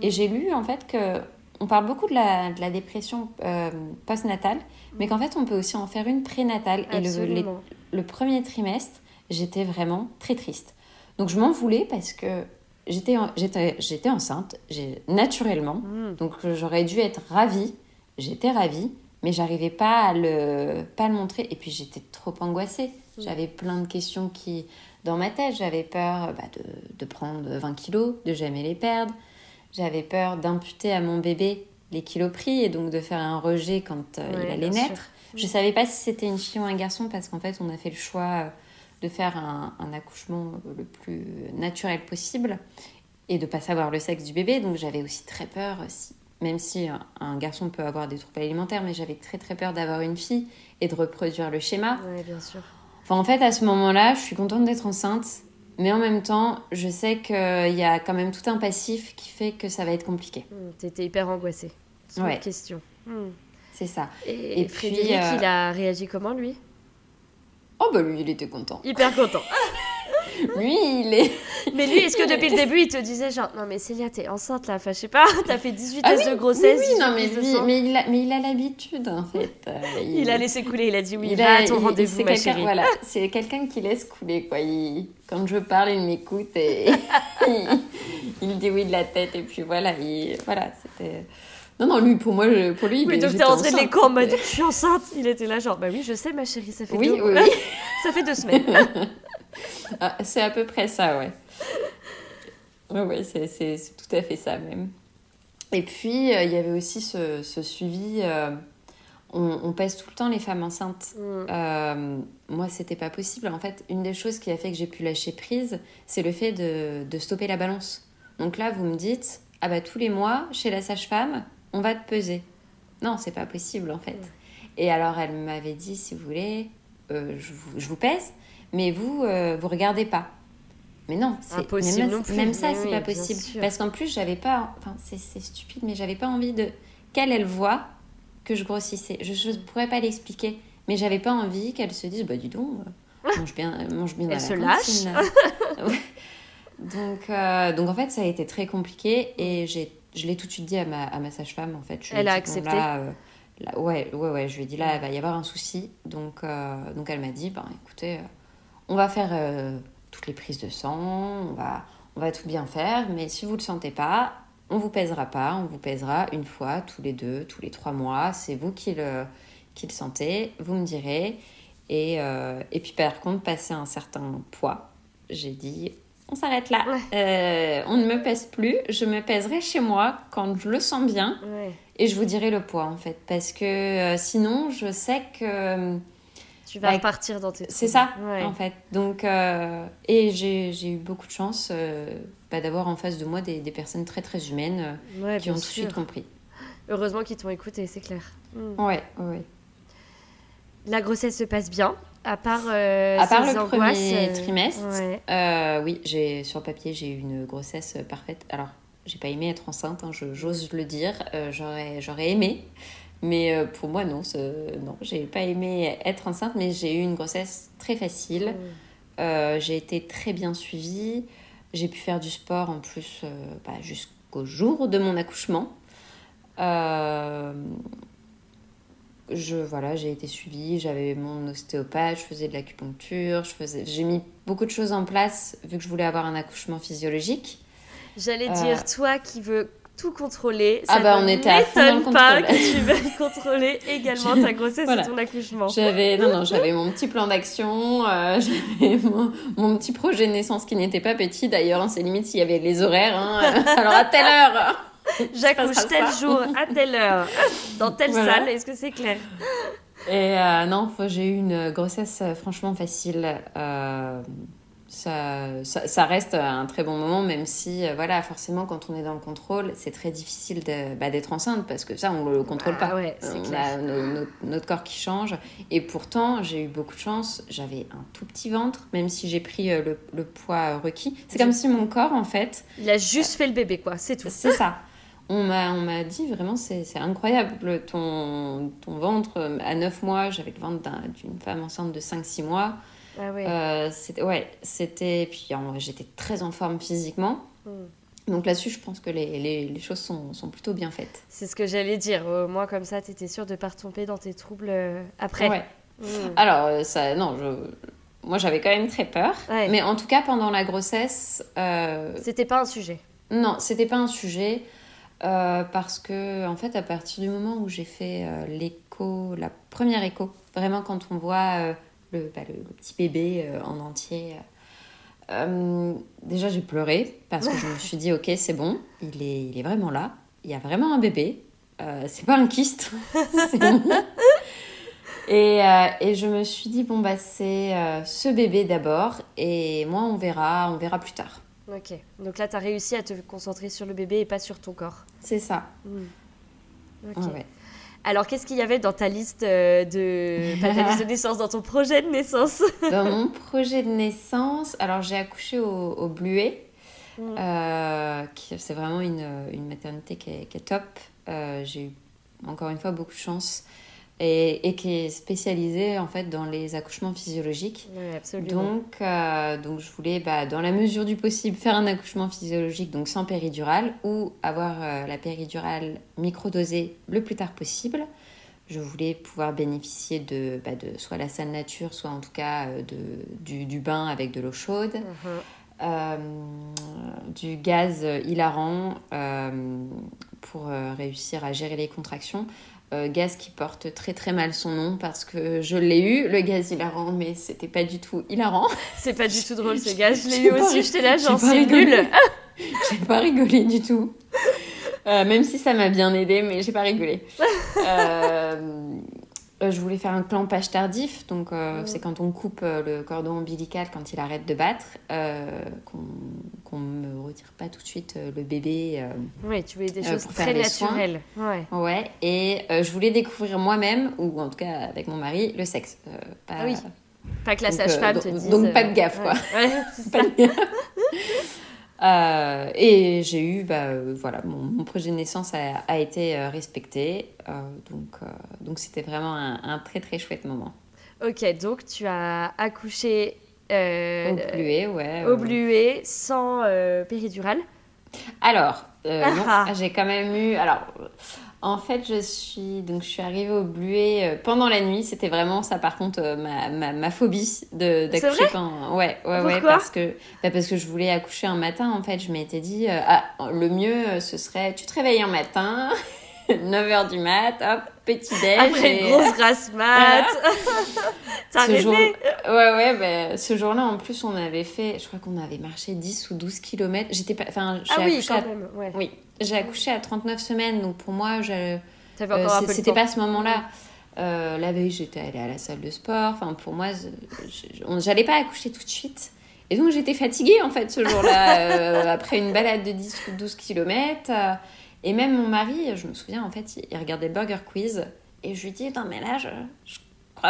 Et j'ai lu en fait que... On parle beaucoup de la, de la dépression euh, postnatale, mais qu'en fait on peut aussi en faire une prénatale. Et le, les- Absolument. le premier trimestre, j'étais vraiment très triste. Donc je m'en voulais parce que j'étais en- j'étais j'étais enceinte, naturellement. Mm. Donc j'aurais dû être ravie. J'étais ravie, mais j'arrivais pas à le pas à le montrer. Et puis j'étais trop angoissée. J'avais plein de questions qui dans ma tête. J'avais peur bah, de, de prendre 20 kilos, de jamais les perdre. J'avais peur d'imputer à mon bébé les kilos pris et donc de faire un rejet quand euh, Ouais, il allait bien sûr. naître. Je savais pas si c'était une fille ou un garçon parce qu'en fait on a fait le choix euh, de faire un, un accouchement le plus naturel possible et de pas savoir le sexe du bébé. Donc j'avais aussi très peur, euh, si- même si un, un garçon peut avoir des troubles alimentaires, mais j'avais très très peur d'avoir une fille et de reproduire le schéma. Ouais, bien sûr. Enfin, en fait, à ce moment-là, je suis contente d'être enceinte, mais en même temps, je sais qu'il y a quand même tout un passif qui fait que ça va être compliqué. Mm, T'étais hyper angoissée. Sans Ouais. question. Mm. C'est ça. Et, Et puis, Frédéric, euh, il a réagi comment lui? Oh, bah lui, il était content. Hyper content. [LAUGHS] [LAUGHS] Lui, il est. mais lui, est-ce que depuis le début, il te disait genre, non mais Célia, t'es enceinte là, enfin je sais pas, [LAUGHS] t'as fait 18 Ah tests de grossesse, Oui, oui, 18 non, mais lui, mais il a, mais il a l'habitude, en fait. Euh, [LAUGHS] Il a laissé couler, il a dit oui, il va a- à ton il- rendez-vous c'est ma chérie. Voilà, c'est quelqu'un qui laisse couler, quoi. Il- quand je parle, il m'écoute et il, il dit oui de la tête. Et puis voilà, il- voilà c'était. Non, non, lui, pour moi, je- pour lui, il Oui, est- donc t'es rentré de l'école en mode je suis enceinte. Il était là, genre bah oui, je sais, ma chérie, ça fait Oui, deux oui, oui. ça fait deux semaines. Ah, c'est à peu près ça, ouais. Ouais, ouais, c'est, tout à fait ça même. Et puis, euh, il y avait aussi ce, ce suivi. euh, on, on pèse tout le temps les femmes enceintes. Mm. Euh, moi, c'était pas possible. En fait, une des choses qui a fait que j'ai pu lâcher prise, c'est le fait de, de stopper la balance. Donc là, vous me dites, ah bah tous les mois, chez la sage-femme, on va te peser. Non, c'est pas possible en fait. Et alors, elle m'avait dit, si vous voulez, je, vous, je vous pèse, mais vous, euh, vous regardez pas. Mais non, c'est Impossible même, non plus. même ça, c'est oui, pas possible. Parce qu'en plus, j'avais pas, enfin, c'est stupide, mais j'avais pas envie de qu'elle, elle voit que je grossissais. Je ne pourrais pas l'expliquer, mais j'avais pas envie qu'elle se dise, bah dis donc, euh, mange bien, mange bien [LAUGHS] Elle dans se lâche. [LAUGHS] donc, euh, donc en fait, ça a été très compliqué et j'ai, je l'ai tout de suite dit à ma, à ma sage-femme. En fait, Je Elle a dit, accepté là, euh, là, ouais, ouais, ouais. Je lui ai dit là, il va y avoir un souci. Donc, euh, donc elle m'a dit, ben écoutez, euh, on va faire euh, toutes les prises de sang, on va, on va tout bien faire, mais si vous le sentez pas, on vous pèsera pas, on vous pèsera une fois tous les deux, tous les trois mois. C'est vous qui le, qui le sentez, vous me direz. Et, euh, et puis par contre, passer un certain poids, j'ai dit, on s'arrête là. Euh, on ne me pèse plus, je me pèserai chez moi quand je le sens bien. Ouais. Et je vous dirai le poids en fait, parce que euh, sinon, je sais que Tu vas Bah, repartir dans tes c'est ça, Ouais. en fait. Donc, euh, et j'ai eu beaucoup de chance euh, bah, d'avoir en face de moi des, des personnes très très humaines euh, Ouais, qui ont tout de suite compris. Heureusement qu'ils t'ont écouté, c'est clair. Mm. Ouais. La grossesse se passe bien, à part, À part le angoisses, premier trimestre, ouais. oui, j'ai sur le papier j'ai eu une grossesse parfaite. Alors, j'ai pas aimé être enceinte, hein, j'ose le dire. J'aurais j'aurais aimé, mais euh, pour moi non, ce- non, j'ai pas aimé être enceinte, mais j'ai eu une grossesse très facile. Mm. Euh, j'ai été très bien suivie. J'ai pu faire du sport en plus euh, bah, jusqu'au jour de mon accouchement. Euh, je voilà, j'ai été suivie, j'avais mon ostéopathe, je faisais de l'acupuncture, je faisais, j'ai mis beaucoup de choses en place vu que je voulais avoir un accouchement physiologique. J'allais dire, toi qui veux tout contrôler, Ah ça bah, ne on était à fond dans le pas que tu veuilles [LAUGHS] contrôler également ta grossesse Voilà. et ton accouchement. J'avais non non, j'avais mon petit plan d'action, euh, [LAUGHS] j'avais mon, mon petit projet de naissance qui n'était pas petit d'ailleurs, hein, c'est limite s'il y avait les horaires. hein. [LAUGHS] alors à telle heure. J'accouche tel ça. jour, à telle heure, dans telle Voilà. salle, est-ce que c'est clair? Et euh, non, j'ai eu une grossesse euh, franchement facile. Euh, ça, ça, ça reste un très bon moment, même si, euh, voilà, forcément, quand on est dans le contrôle, c'est très difficile bah, d'être enceinte parce que ça, on le contrôle Bah pas. ouais, c'est on clair. a no- no- notre corps qui change. Et pourtant, j'ai eu beaucoup de chance. J'avais un tout petit ventre, même si j'ai pris euh, le, le poids requis. C'est comme si mon corps, en fait, Il a juste fait le bébé, quoi, c'est tout. c'est ça. On m'a, on m'a dit vraiment, c'est, incroyable. Ton, ton ventre, euh, à 9 mois, j'avais le ventre d'un- d'une femme enceinte de 5-6 mois. Ah ouais. Euh, c'était, ouais, c'était. Puis j'étais très en forme physiquement. Mm. Donc là-dessus, je pense que les, les, les choses sont, sont plutôt bien faites. C'est ce que j'allais dire. Au moins, comme ça, t'étais sûre de pas retomber dans tes troubles euh, après. Ouais. Mm. Alors, euh, ça, non, je, moi j'avais quand même très peur. Ouais. Mais en tout cas, pendant la grossesse, euh, C'était pas un sujet. Non, c'était pas un sujet euh, parce que en fait, à partir du moment où j'ai fait euh, l'écho, la première écho, vraiment quand on voit euh, le, bah, le- le petit bébé euh, en entier, euh, déjà j'ai pleuré parce que je me suis dit ok c'est bon, il est, il est vraiment là, il y a vraiment un bébé, euh, c'est pas un kyste, [LAUGHS] c'est bon. Et, euh, et je me suis dit bon bah c'est euh, ce bébé d'abord et moi on verra, on verra plus tard. Ok. Donc là, t'as réussi à te concentrer sur le bébé et pas sur ton corps. C'est ça. Mm. Ouais. Alors, qu'est-ce qu'il y avait dans ta liste euh, de. Pas ta liste de [LAUGHS] naissance, dans ton projet de naissance? Dans mon projet de naissance, alors j'ai accouché au, au Bluet. Mm. euh, c'est vraiment une, une maternité qui est, qui est top. Euh, j'ai eu encore une fois beaucoup de chance et, et qui est spécialisée en fait dans les accouchements physiologiques. Oui, absolument. Donc, euh, donc je voulais, bah, dans la mesure du possible, faire un accouchement physiologique, donc sans péridurale, ou avoir euh, la péridurale microdosée le plus tard possible. Je voulais pouvoir bénéficier de, bah, de soit la salle nature, soit en tout cas euh, de, du, du bain avec de l'eau chaude, Mhm. du gaz hilarant pour réussir à gérer les contractions. Gaz qui porte très très mal son nom parce que je l'ai eu, le gaz hilarant, mais c'était pas du tout hilarant. [LAUGHS] C'est pas du tout drôle ce [LAUGHS] gaz, je l'ai eu aussi, j'étais là, genre c'est nul. [LAUGHS] j'ai pas rigolé du tout. même si ça m'a bien aidé, mais j'ai pas rigolé. Euh, je voulais faire un clampage tardif, donc euh, c'est quand on coupe euh, le cordon ombilical quand il arrête de battre, qu'on ne me retire pas tout de suite le bébé. oui, tu voulais des choses très naturelles. Ouais. ouais. Et je voulais découvrir moi-même, ou en tout cas avec mon mari, le sexe. pas, ah oui. Pas que la sage-femme te dise. Donc pas de gaffe, quoi. Ouais, [LAUGHS] pas de gaffe. Euh, et j'ai eu, bah, euh, voilà, mon, projet de naissance a, été euh, respecté. donc, donc c'était vraiment un, très très chouette moment. Ok, donc tu as accouché au bluet, ouais. Au bluet, sans péridurale. Alors, ah. j'ai quand même eu. Alors, en fait, je suis donc je suis arrivée au Bluet euh, pendant la nuit. C'était vraiment ça, par contre, euh, ma, ma, ma phobie de d'accoucher quand. Ouais, ouais, ouais, parce que bah, parce que je voulais accoucher un matin. En fait, je m'étais dit euh, ah le mieux ce serait tu te réveilles un matin. [LAUGHS] 9h du mat, hop, petit déj. Après une grosse grasse mat. [LAUGHS] T'as rêvé Ouais, ouais, bah, ce jour-là, en plus, on avait fait, je crois qu'on avait marché 10 ou 12 km. J'étais pas, enfin, ah oui, quand même, ouais. Oui, j'ai accouché à 39 semaines, donc pour moi, je... Euh, c'était pas ce moment-là. Euh, la veille, j'étais allée à la salle de sport. Enfin, pour moi, j'allais pas accoucher tout de suite. Et donc, j'étais fatiguée, en fait, ce jour-là, [LAUGHS] euh, après une balade de 10 ou 12 km. Et même mon mari, je me souviens, en fait, il, regardait Burger Quiz. Et je lui dis, non, mais là, je, je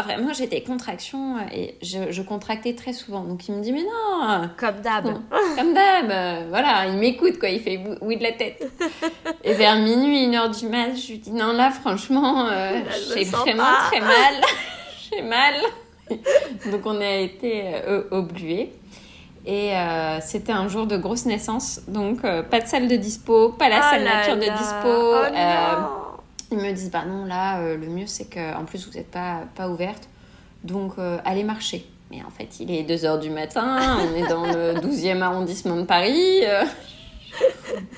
vraiment, j'étais contraction et je, contractais très souvent. Donc il me dit, mais non Comme d'hab. Comme d'hab. Voilà, il m'écoute, quoi. Il fait oui de la tête. et vers minuit, une heure du mat, je lui dis, non, là, franchement, euh, j'ai vraiment très mal. [LAUGHS] j'ai mal. Donc on a été euh, au Et c'était un jour de grosse naissance, donc pas de salle de dispo, pas la oh salle nature de dispo. Oh ils me disent bah non là euh, le mieux c'est que en plus vous n'êtes pas pas ouverte. Donc euh, allez marcher. Mais en fait il est 2h du matin on est dans le [LAUGHS] 12e arrondissement de Paris euh,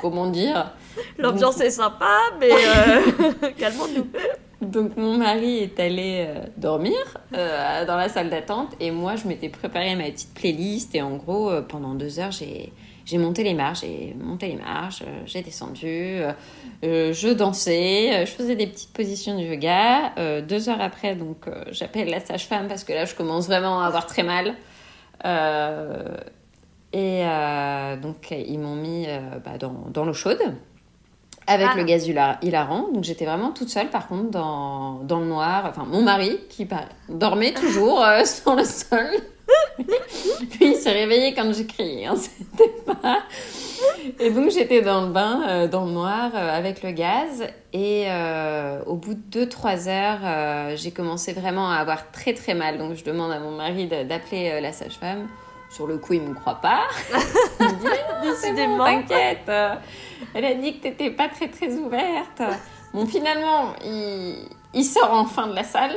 comment dire? L'ambiance est sympa mais [LAUGHS] calmons-nous donc mon mari est allé dormir dans la salle d'attente et moi je m'étais préparé ma petite playlist et en gros pendant deux heures j'ai j'ai monté les marches, j'ai monté les marches, euh, j'ai descendu, euh, euh, je dansais, je faisais des petites positions de yoga. deux heures après, donc j'appelle la sage-femme parce que là, je commence vraiment à avoir très mal. et donc, ils m'ont mis bah, dans, dans l'eau chaude avec ah. le gaz hilarant. Donc j'étais vraiment toute seule par contre dans, dans le noir. Enfin mon mari qui dormait toujours [LAUGHS] sur le sol. [LAUGHS] Puis il s'est réveillé quand j'ai crié, hein, [LAUGHS] c'était pas. Et donc j'étais dans le bain, euh, dans le noir, euh, avec le gaz. Et euh, au bout de 2-3 heures, j'ai commencé vraiment à avoir très très mal. Donc je demande à mon mari d'appeler la sage-femme. Sur le coup, il me croit pas. [LAUGHS] il me dit Décidément. T'inquiète. Elle a dit que t'étais pas très très ouverte. Bon, finalement, il, il sort enfin de la salle.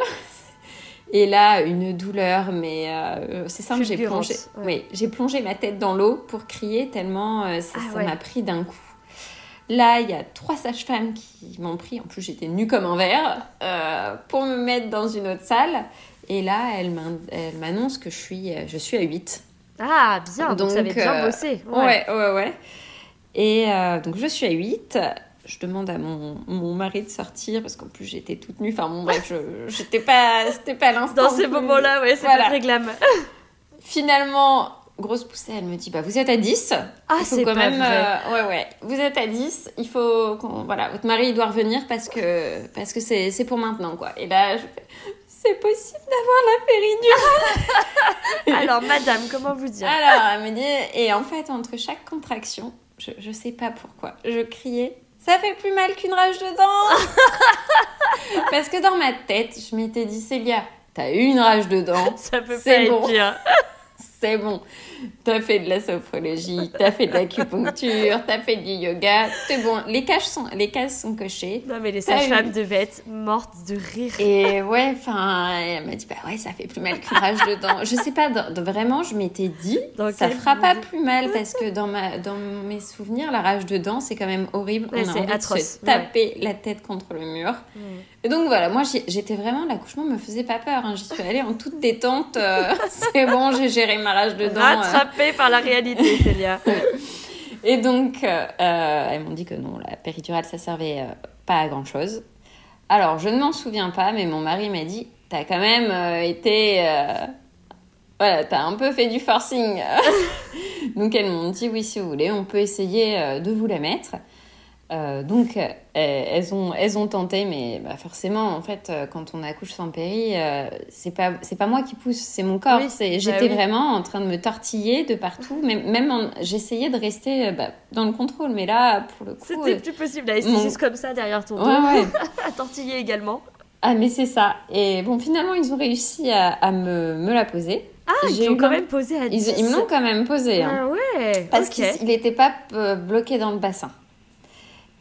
Et là, une douleur, mais euh, c'est simple, j'ai plongé, oui, j'ai plongé ma tête dans l'eau pour crier tellement euh, ça ah m'a pris d'un coup. Là, il y a trois sages-femmes qui m'ont pris, en plus j'étais nue comme un verre, euh, pour me mettre dans une autre salle. Et là, elle m'annonce que je suis, je suis à 8. Ah, bien, donc, donc ça avait bien bossé. Ouais, ouais, ouais. ouais. Et donc je suis à 8 je demande à mon, mon, mari de sortir parce qu'en plus j'étais toute nue. Enfin bon bref, je [LAUGHS] j'étais pas c'était pas l'instant. Dans ces moments-là, ouais, c'est pas très glam. [LAUGHS] Finalement, grosse poussée, elle me dit bah vous êtes à 10. Ah, c'est quand même euh, ouais ouais, vous êtes à 10, il faut voilà, votre mari doit revenir parce que parce que c'est c'est pour maintenant quoi. Et là je fais c'est possible d'avoir la péridurale [LAUGHS] Alors, madame, comment vous dire? Alors, elle me dit, et en fait, entre chaque contraction, je, je sais pas pourquoi, je criais ça fait plus mal qu'une rage de dents. [LAUGHS] Parce que dans ma tête, je m'étais dit, Célia, t'as eu une rage de dents. [LAUGHS] Ça peut pas être pire. c'est bon. T'as fait de la sophrologie, t'as fait de l'acupuncture, t'as fait du yoga. C'est bon, les, cases sont, les cases sont cochées. Non, mais les sages-femmes devaient être mortes de rire. Et ouais, enfin, elle m'a dit, bah ouais, ça fait plus mal qu'une rage de dents. Je sais pas, vraiment, je m'étais dit, ça fera pas plus mal parce que dans, ma, dans mes souvenirs, la rage de dents, c'est quand même horrible. Ouais, On a envie atroce. de se taper la tête contre le mur. Et donc voilà, moi j'étais vraiment, l'accouchement me faisait pas peur. Hein. J'y suis allée en toute détente. Euh, [LAUGHS] c'est bon, j'ai géré ma rage de dents. Par la réalité, [LAUGHS] Célia. Et donc, euh, elles m'ont dit que non, la péridurale, ça servait euh, pas à grand chose. Alors, je ne m'en souviens pas, mais mon mari m'a dit T'as quand même été. voilà, t'as un peu fait du forcing. [LAUGHS] donc, elles m'ont dit Oui, si vous voulez, on peut essayer de vous la mettre. Euh, donc, euh, elles, ont, elles ont tenté, mais bah, forcément, en fait, euh, quand on accouche sans péri, c'est pas, c'est pas moi qui pousse, c'est mon corps. c'est, j'étais bah vraiment en train de me tortiller de partout. Même, même j'essayais de rester bah, dans le contrôle, mais là, pour le coup. C'était plus possible, là, c'est juste comme ça derrière ton dos. [LAUGHS] à tortiller également. Ah, mais c'est ça. Et bon, finalement, ils ont réussi à, à me, me la poser. Ah, ils ont quand même posé à 10. Ils, me l'ont quand même posé. Hein. Ah ouais. Parce qu'il n'était pas bloqué dans le bassin.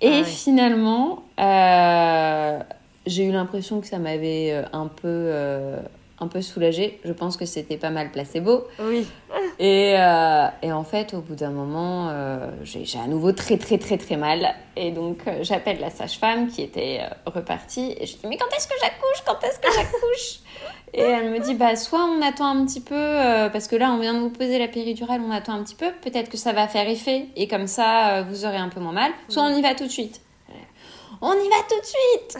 Et ah finalement, euh, j'ai eu l'impression que ça m'avait euh, un peu, euh, un peu soulagée. Je pense que c'était pas mal placebo. Oui. Et, et en fait, au bout d'un moment, j'ai à nouveau très, très, très, très mal. Et donc, j'appelle la sage-femme qui était repartie. Et je dis Mais quand est-ce que j'accouche? Quand est-ce que j'accouche et elle me dit, bah, soit on attend un petit peu, euh, parce que là, on vient de vous poser la péridurale, on attend un petit peu, peut-être que ça va faire effet, et comme ça, euh, vous aurez un peu moins mal. Soit on y va tout de suite. On y va tout de suite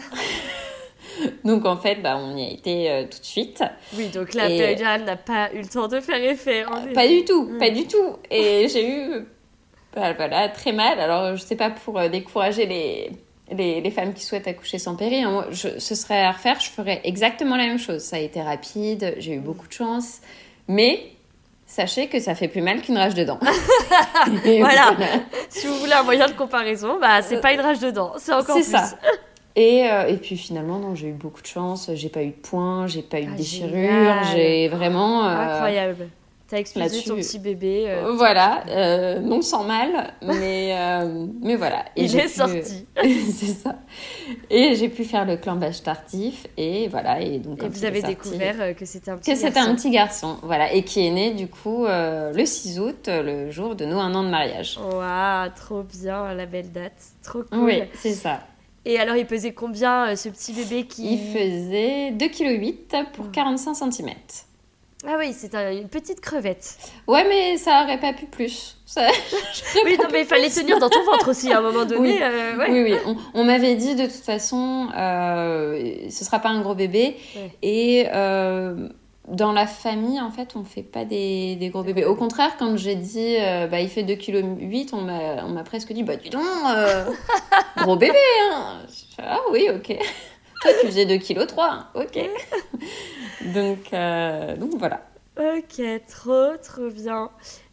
[LAUGHS] Donc en fait, bah, on y a été euh, tout de suite. Oui, donc la péridurale n'a pas eu le temps de faire effet. pas du tout, pas du tout. Et j'ai eu bah, voilà, très mal. Alors je sais pas pour décourager les les, femmes qui souhaitent accoucher sans péri, hein, ce serait à refaire, je ferais exactement la même chose. Ça a été rapide, j'ai eu beaucoup de chance, mais sachez que ça fait plus mal qu'une rage de dents. [LAUGHS] voilà. si vous voulez un moyen de comparaison, bah c'est pas une rage de dents, c'est encore plus. ça. [LAUGHS] Et, euh, et, puis finalement, non, j'ai eu beaucoup de chance. J'ai pas eu de points, j'ai pas eu de ah, déchirure. J'ai vraiment. Euh, Incroyable. T'as explosé ton petit bébé. Euh, voilà, euh, non sans mal, mais, euh, mais voilà. Et [LAUGHS] Il est sorti. [LAUGHS] c'est ça. Et j'ai pu faire le clambage tardif, et voilà. Et, donc, et vous avez découvert que c'était un petit que garçon. Que c'était un petit garçon, voilà. Et qui est né, du coup, le 6 août, le jour de nos un an de mariage. Waouh, trop bien, la belle date. Trop cool. Oui, c'est ça. Et alors, il pesait combien, ce petit bébé qui... Il faisait 2,8 kg pour 45 cm. Ah oui, c'est une petite crevette. Ouais, mais ça aurait pas pu plus. [LAUGHS] oui, non, mais il fallait tenir dans ton ventre aussi à un moment donné. Oui, euh, oui, oui, On, m'avait dit de toute façon, euh, ce sera pas un gros bébé. Et euh, dans la famille, en fait, on fait pas des, des gros bébés. Au contraire, quand j'ai dit, euh, bah, il fait 2,8 kg, on m'a presque dit, bah, dis donc, gros bébé. Hein. Ah oui, ok. Toi, tu faisais 2,3 kg, ok. Donc, euh, donc voilà. Ok, trop, trop bien.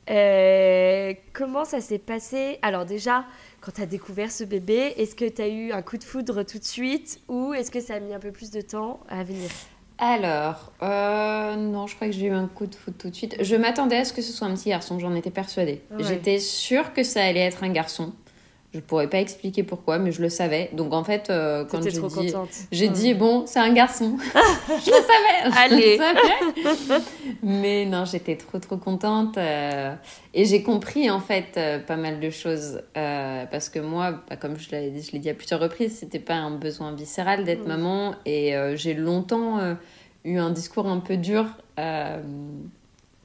Euh, comment ça s'est passé? Alors déjà, quand tu as découvert ce bébé, est-ce que tu as eu un coup de foudre tout de suite ou est-ce que ça a mis un peu plus de temps à venir? Alors, euh, non, je crois que j'ai eu un coup de foudre tout de suite. Je m'attendais à ce que ce soit un petit garçon, j'en étais persuadée. J'étais sûre que ça allait être un garçon. Je pourrais pas expliquer pourquoi, mais je le savais. Donc en fait, euh, quand j'ai dit, j'ai dit bon, c'est un garçon. [LAUGHS] je le savais. Allez. mais non, j'étais trop trop contente euh, et j'ai compris en fait euh, pas mal de choses parce que moi, bah, comme je l'ai dit, je l'ai dit à plusieurs reprises, c'était pas un besoin viscéral d'être mm. maman et j'ai longtemps eu un discours un peu dur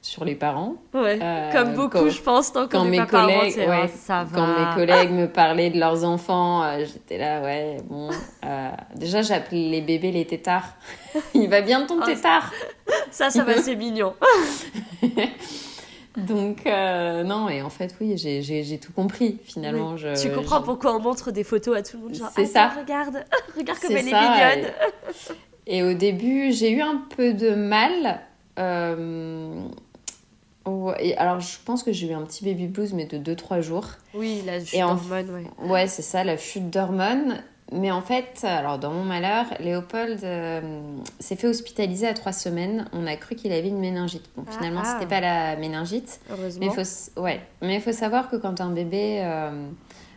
sur les parents. Ouais, euh, comme beaucoup, je pense, tant quand mes collègues, ouais, ça va. Quand mes collègues me parlaient de leurs enfants, euh, j'étais là, ouais, bon. Euh, déjà, j'appelais les bébés les tétards. [LAUGHS] Il va bien ton oh, tétard. Ça, ça va, [LAUGHS] c'est mignon. [LAUGHS] Donc, non, et en fait, oui, j'ai tout compris, finalement. Je, tu comprends pourquoi on montre des photos à tout le monde, C'est ça. regarde, regarde comme elle est mignonne. Et, au début, j'ai eu un peu de mal. Euh, et alors, je pense que j'ai eu un petit baby blues, mais de 2-3 jours. Oui, la chute d'hormones, ouais. Ouais, c'est ça, la chute d'hormones. mais en fait, alors dans mon malheur, Léopold euh, s'est fait hospitaliser à trois semaines. On a cru qu'il avait une méningite. Bon, Ah, finalement, ah. c'était pas la méningite. Mais Heureusement. il faut, ouais. Mais il faut savoir que quand un bébé euh,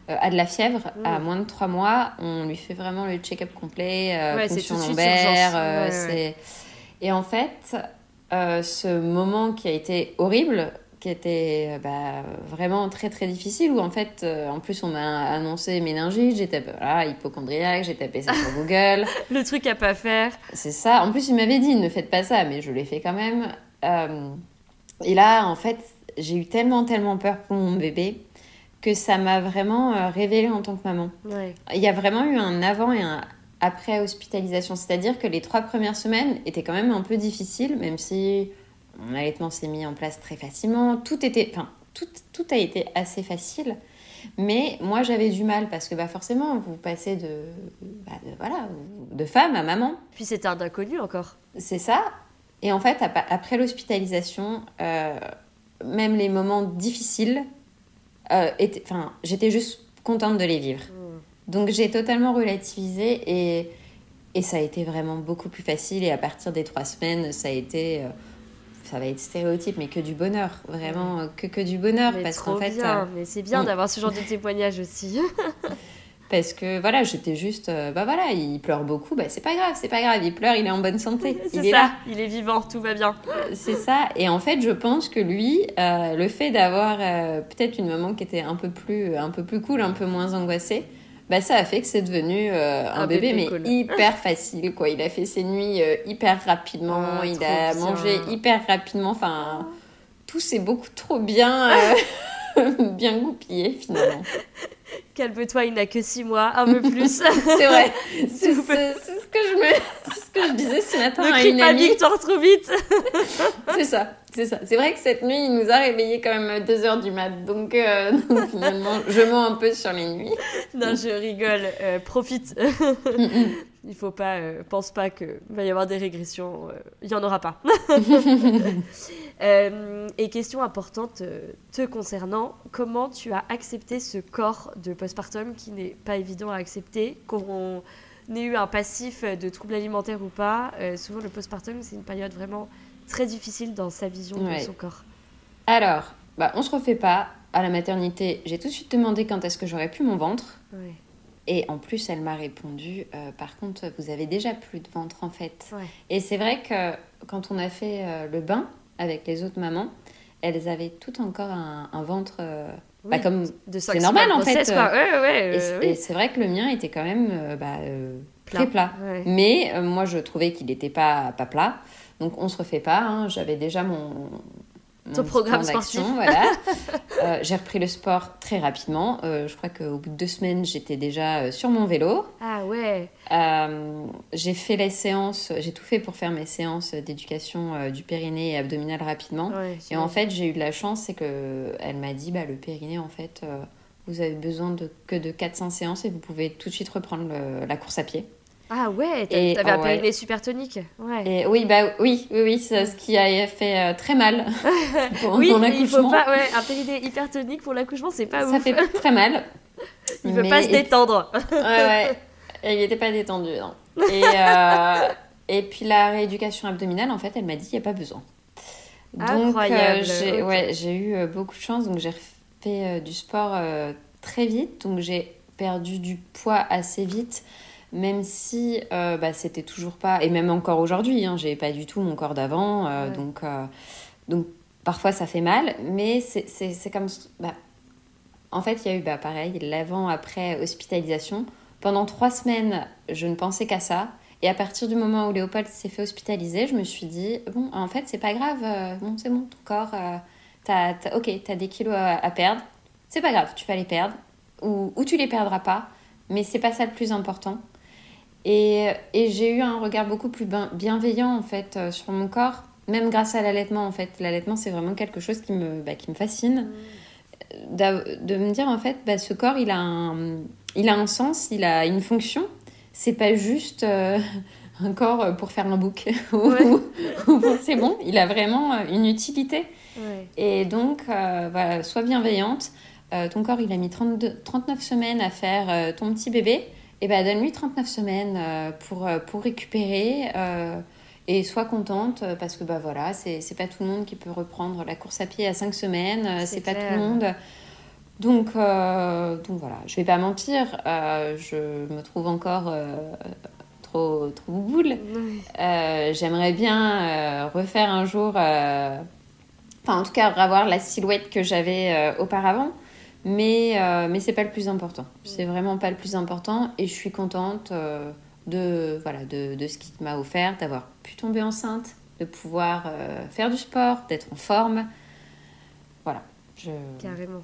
euh, a de la fièvre, Mm. à moins de trois mois, on lui fait vraiment le check-up complet, euh, Ouais, c'est ponction tout de suite lombaire. Ouais, ouais. Et en fait, euh, ce moment qui a été horrible, qui était euh, bah, vraiment très très difficile, où en fait, euh, en plus, on m'a annoncé méningite, j'ai tapé voilà, hypochondriaque, j'ai tapé ça sur Google. [LAUGHS] Le truc à pas faire. C'est ça. En plus, il m'avait dit ne faites pas ça, mais je l'ai fait quand même. Euh, et là, en fait, j'ai eu tellement, tellement peur pour mon bébé que ça m'a vraiment révélée en tant que maman. Ouais. Il y a vraiment eu un avant et un après hospitalisation. C'est-à-dire que les trois premières semaines étaient quand même un peu difficiles, même si mon allaitement s'est mis en place très facilement. Tout était, enfin, tout, tout a été assez facile. Mais moi, j'avais du mal parce que bah, forcément, vous passez de, bah, de- voilà, de femme à maman. Puis c'était un inconnu encore. C'est ça. Et en fait, ap- après l'hospitalisation, euh, même les moments difficiles, euh, étaient- j'étais juste contente de les vivre. Donc j'ai totalement relativisé et, et ça a été vraiment beaucoup plus facile. Et à partir des trois semaines, ça a été, euh, ça va être stéréotype, mais que du bonheur, vraiment euh, que, que du bonheur. Mais parce qu'en fait, bien. euh, Mais c'est bien d'avoir ce genre [LAUGHS] de témoignage aussi. [LAUGHS] parce que voilà, j'étais juste, euh, bah voilà, il pleure beaucoup, bah c'est pas grave, c'est pas grave, il pleure, il est en bonne santé, c'est il est ça. là. Il est vivant, tout va bien. C'est ça. Et en fait, je pense que lui, le fait d'avoir peut-être une maman qui était un peu plus, un peu plus cool, un peu moins angoissée, bah ça a fait que c'est devenu euh, un, Un bébé, bébé mais cool. hyper facile quoi. Il a fait ses nuits euh, hyper rapidement, Ah, il a bien. mangé hyper rapidement. Enfin, tout s'est beaucoup trop bien, [LAUGHS] euh, [LAUGHS] bien goupillé finalement. Calme-toi, il n'a que 6 mois, un peu plus. [LAUGHS] C'est vrai. [LAUGHS] C'est ce que je me, c'est ce que je disais ce matin ne à crie une pas amie. Trop vite. [LAUGHS] C'est ça, c'est ça. C'est vrai que cette nuit, il nous a réveillés quand même à 2h du mat. Donc, euh, donc finalement, je mens un peu sur les nuits. non, je rigole. euh, profite. Il faut pas, euh, pense pas qu'il va y avoir des régressions. euh, Il y en aura pas. [LAUGHS] Euh, et question importante euh, te concernant, comment tu as accepté ce corps de postpartum qui n'est pas évident à accepter, qu'on ait eu un passif de troubles alimentaires ou pas euh, Souvent, le postpartum, c'est une période vraiment très difficile dans sa vision Ouais. de son corps. Alors, bah, on se refait pas. À la maternité, j'ai tout de suite demandé quand est-ce que j'aurais pu mon ventre. Ouais. Et en plus, elle m'a répondu euh, par contre, vous avez déjà plus de ventre en fait. Ouais. Et c'est vrai que quand on a fait euh, le bain avec les autres mamans, elles avaient tout encore un, un ventre. euh, bah, Oui, comme de c'est normal en fait. Quoi. Ouais, ouais, Et euh, c'est- oui. vrai que le mien était quand même euh, bah, euh, Plat. très plat. Mais euh, moi, je trouvais qu'il n'était pas, pas plat. Donc, on se refait pas. hein. J'avais déjà mon, mon Ton programme sportif. Voilà. [LAUGHS] Euh, j'ai repris le sport très rapidement. Euh, je crois qu'au bout de deux semaines, j'étais déjà euh, sur mon vélo. Ah ouais. Euh, j'ai fait les séances, j'ai tout fait pour faire mes séances d'éducation du périnée et abdominal rapidement. ouais Et en fait, j'ai eu de la chance, c'est que elle m'a dit, bah, le périnée, en fait, vous avez besoin de, que de 400 séances et vous pouvez tout de suite reprendre le- la course à pied. Ah ouais, t'avais ah un ouais. périnée super tonique. Ouais. Et oui, bah oui, oui, oui, c'est ce qui a fait euh, très mal [LAUGHS] pendant oui, faut l'accouchement. pas. Ouais, un périnée hypertonique pour l'accouchement, c'est pas Ça ouf. fait très mal. [LAUGHS] Il veut Mais- pas se détendre. [LAUGHS] Ouais, ouais. Et il n'était pas détendu, non. Et, euh, et puis la rééducation abdominale, en fait, elle m'a dit, il n'y a pas besoin. Donc, euh, Incroyable, j'ai ouais, eu euh, beaucoup de chance. Donc, j'ai fait du sport très vite. Donc, j'ai perdu du poids assez vite. Même si euh, bah, c'était toujours pas. Et même encore aujourd'hui, hein, j'ai pas du tout mon corps d'avant. euh, Ouais. donc, euh, donc, parfois, ça fait mal. Mais c'est comme. Bah, en fait, il y a eu, bah, pareil, l'avant-après hospitalisation. Pendant trois semaines, je ne pensais qu'à ça. Et à partir du moment où Léopold s'est fait hospitaliser, je me suis dit, bon, en fait, c'est pas grave. bon, c'est bon, ton corps, euh, t'as, t'as- ok, t'as des kilos à, à perdre. C'est pas grave, tu vas les perdre. Ou, ou tu les perdras pas. Mais c'est pas ça le plus important. Et, et j'ai eu un regard beaucoup plus bien- bienveillant, en fait, euh, sur mon corps. Même grâce à l'allaitement, en fait. L'allaitement, c'est vraiment quelque chose qui me, bah, qui me fascine. D'a- de me dire en fait bah, ce corps il a un il a un sens il a une fonction. C'est pas juste euh, [LAUGHS] un corps pour faire un bouc. [LAUGHS] C'est bon il a vraiment euh, une utilité. Ouais. et donc euh, voilà sois bienveillante. Euh, ton corps il a mis 32, 39 semaines à faire euh, ton petit bébé et ben donne-lui 39 semaines pour, pour récupérer et sois contente parce que bah voilà, c'est pas tout le monde qui peut reprendre la course à pied à 5 semaines, c'est pas tout le monde. Donc, donc voilà, je vais pas mentir, je me trouve encore trop, trop boule. J'aimerais bien refaire un jour, enfin en tout cas avoir la silhouette que j'avais auparavant. Mais, euh, mais c'est pas le plus important. C'est vraiment pas le plus important. Et je suis contente euh, de, voilà, de, de ce qu'il m'a offert, d'avoir pu tomber enceinte, de pouvoir euh, faire du sport, d'être en forme. Voilà. Je... Carrément.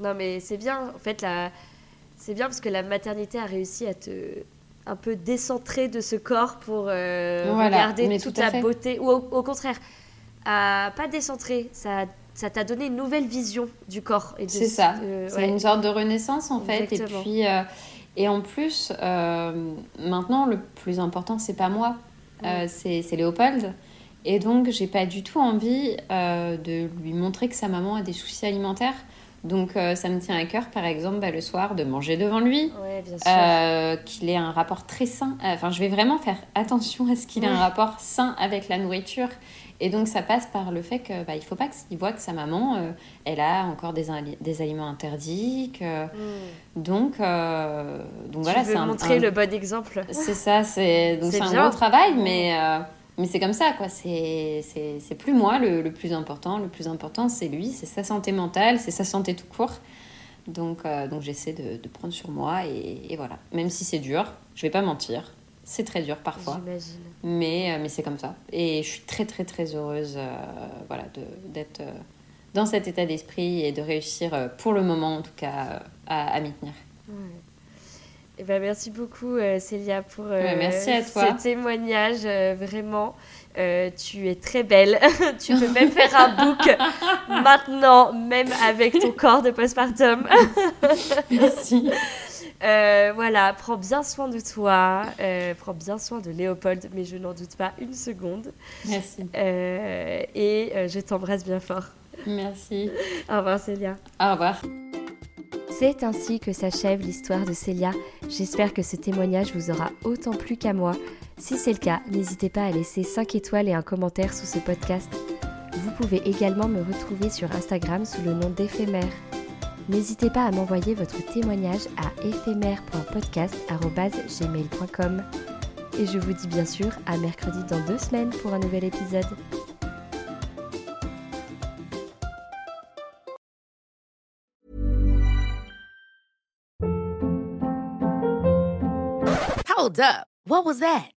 Non, mais c'est bien. En fait, la... c'est bien parce que la maternité a réussi à te un peu décentrer de ce corps pour regarder toute la beauté. Ou au, contraire, à pas décentrer. Ça ça t'a donné une nouvelle vision du corps. C'est ça. c'est une sorte de renaissance en fait. Et puis, euh, et en plus, euh, maintenant, le plus important, c'est pas moi, euh, c'est Léopold. Et donc, j'ai pas du tout envie de lui montrer que sa maman a des soucis alimentaires. Donc, ça me tient à cœur, par exemple, bah, le soir, de manger devant lui, qu'il ait un rapport très sain. Enfin, je vais vraiment faire attention à ce qu'il ait un rapport sain avec la nourriture et donc ça passe par le fait qu'il bah, il faut pas qu'il voit que sa maman, euh, elle a encore des, des aliments interdits. Que... Hmm. Donc, euh, donc voilà, c'est montrer le bon exemple? C'est ça, c'est un gros travail, mais euh, mais c'est comme ça quoi. C'est c'est plus moi le, le, plus important. Le plus important c'est lui, c'est sa santé mentale, c'est sa santé tout court. Donc donc j'essaie de, de, prendre sur moi et, et voilà. Même si c'est dur, je vais pas mentir. C'est très dur parfois. Mais, euh, mais c'est comme ça. Et je suis très, très, très heureuse euh, voilà, d'être euh, dans cet état d'esprit et de réussir, pour le moment en tout cas, à, m'y tenir. Eh ben, merci beaucoup, Célia, pour merci à toi. ce témoignage. vraiment, tu es très belle. [LAUGHS] tu peux même faire un book [LAUGHS] maintenant, même avec ton corps de postpartum. merci. [LAUGHS] Euh, voilà, prends bien soin de toi, euh, prends bien soin de Léopold, mais je n'en doute pas une seconde. Merci. Euh, et je t'embrasse bien fort. Merci. [LAUGHS] Au revoir Célia. Au revoir. C'est ainsi que s'achève l'histoire de Célia. J'espère que ce témoignage vous aura autant plu qu'à moi. Si c'est le cas, n'hésitez pas à laisser 5 étoiles et un commentaire sous ce podcast. Vous pouvez également me retrouver sur Instagram sous le nom d'éphémère. N'hésitez pas à m'envoyer votre témoignage à éphémère.podcast.gmail.com. Et je vous dis bien sûr à mercredi dans deux semaines pour un nouvel épisode. Hold up. What was that?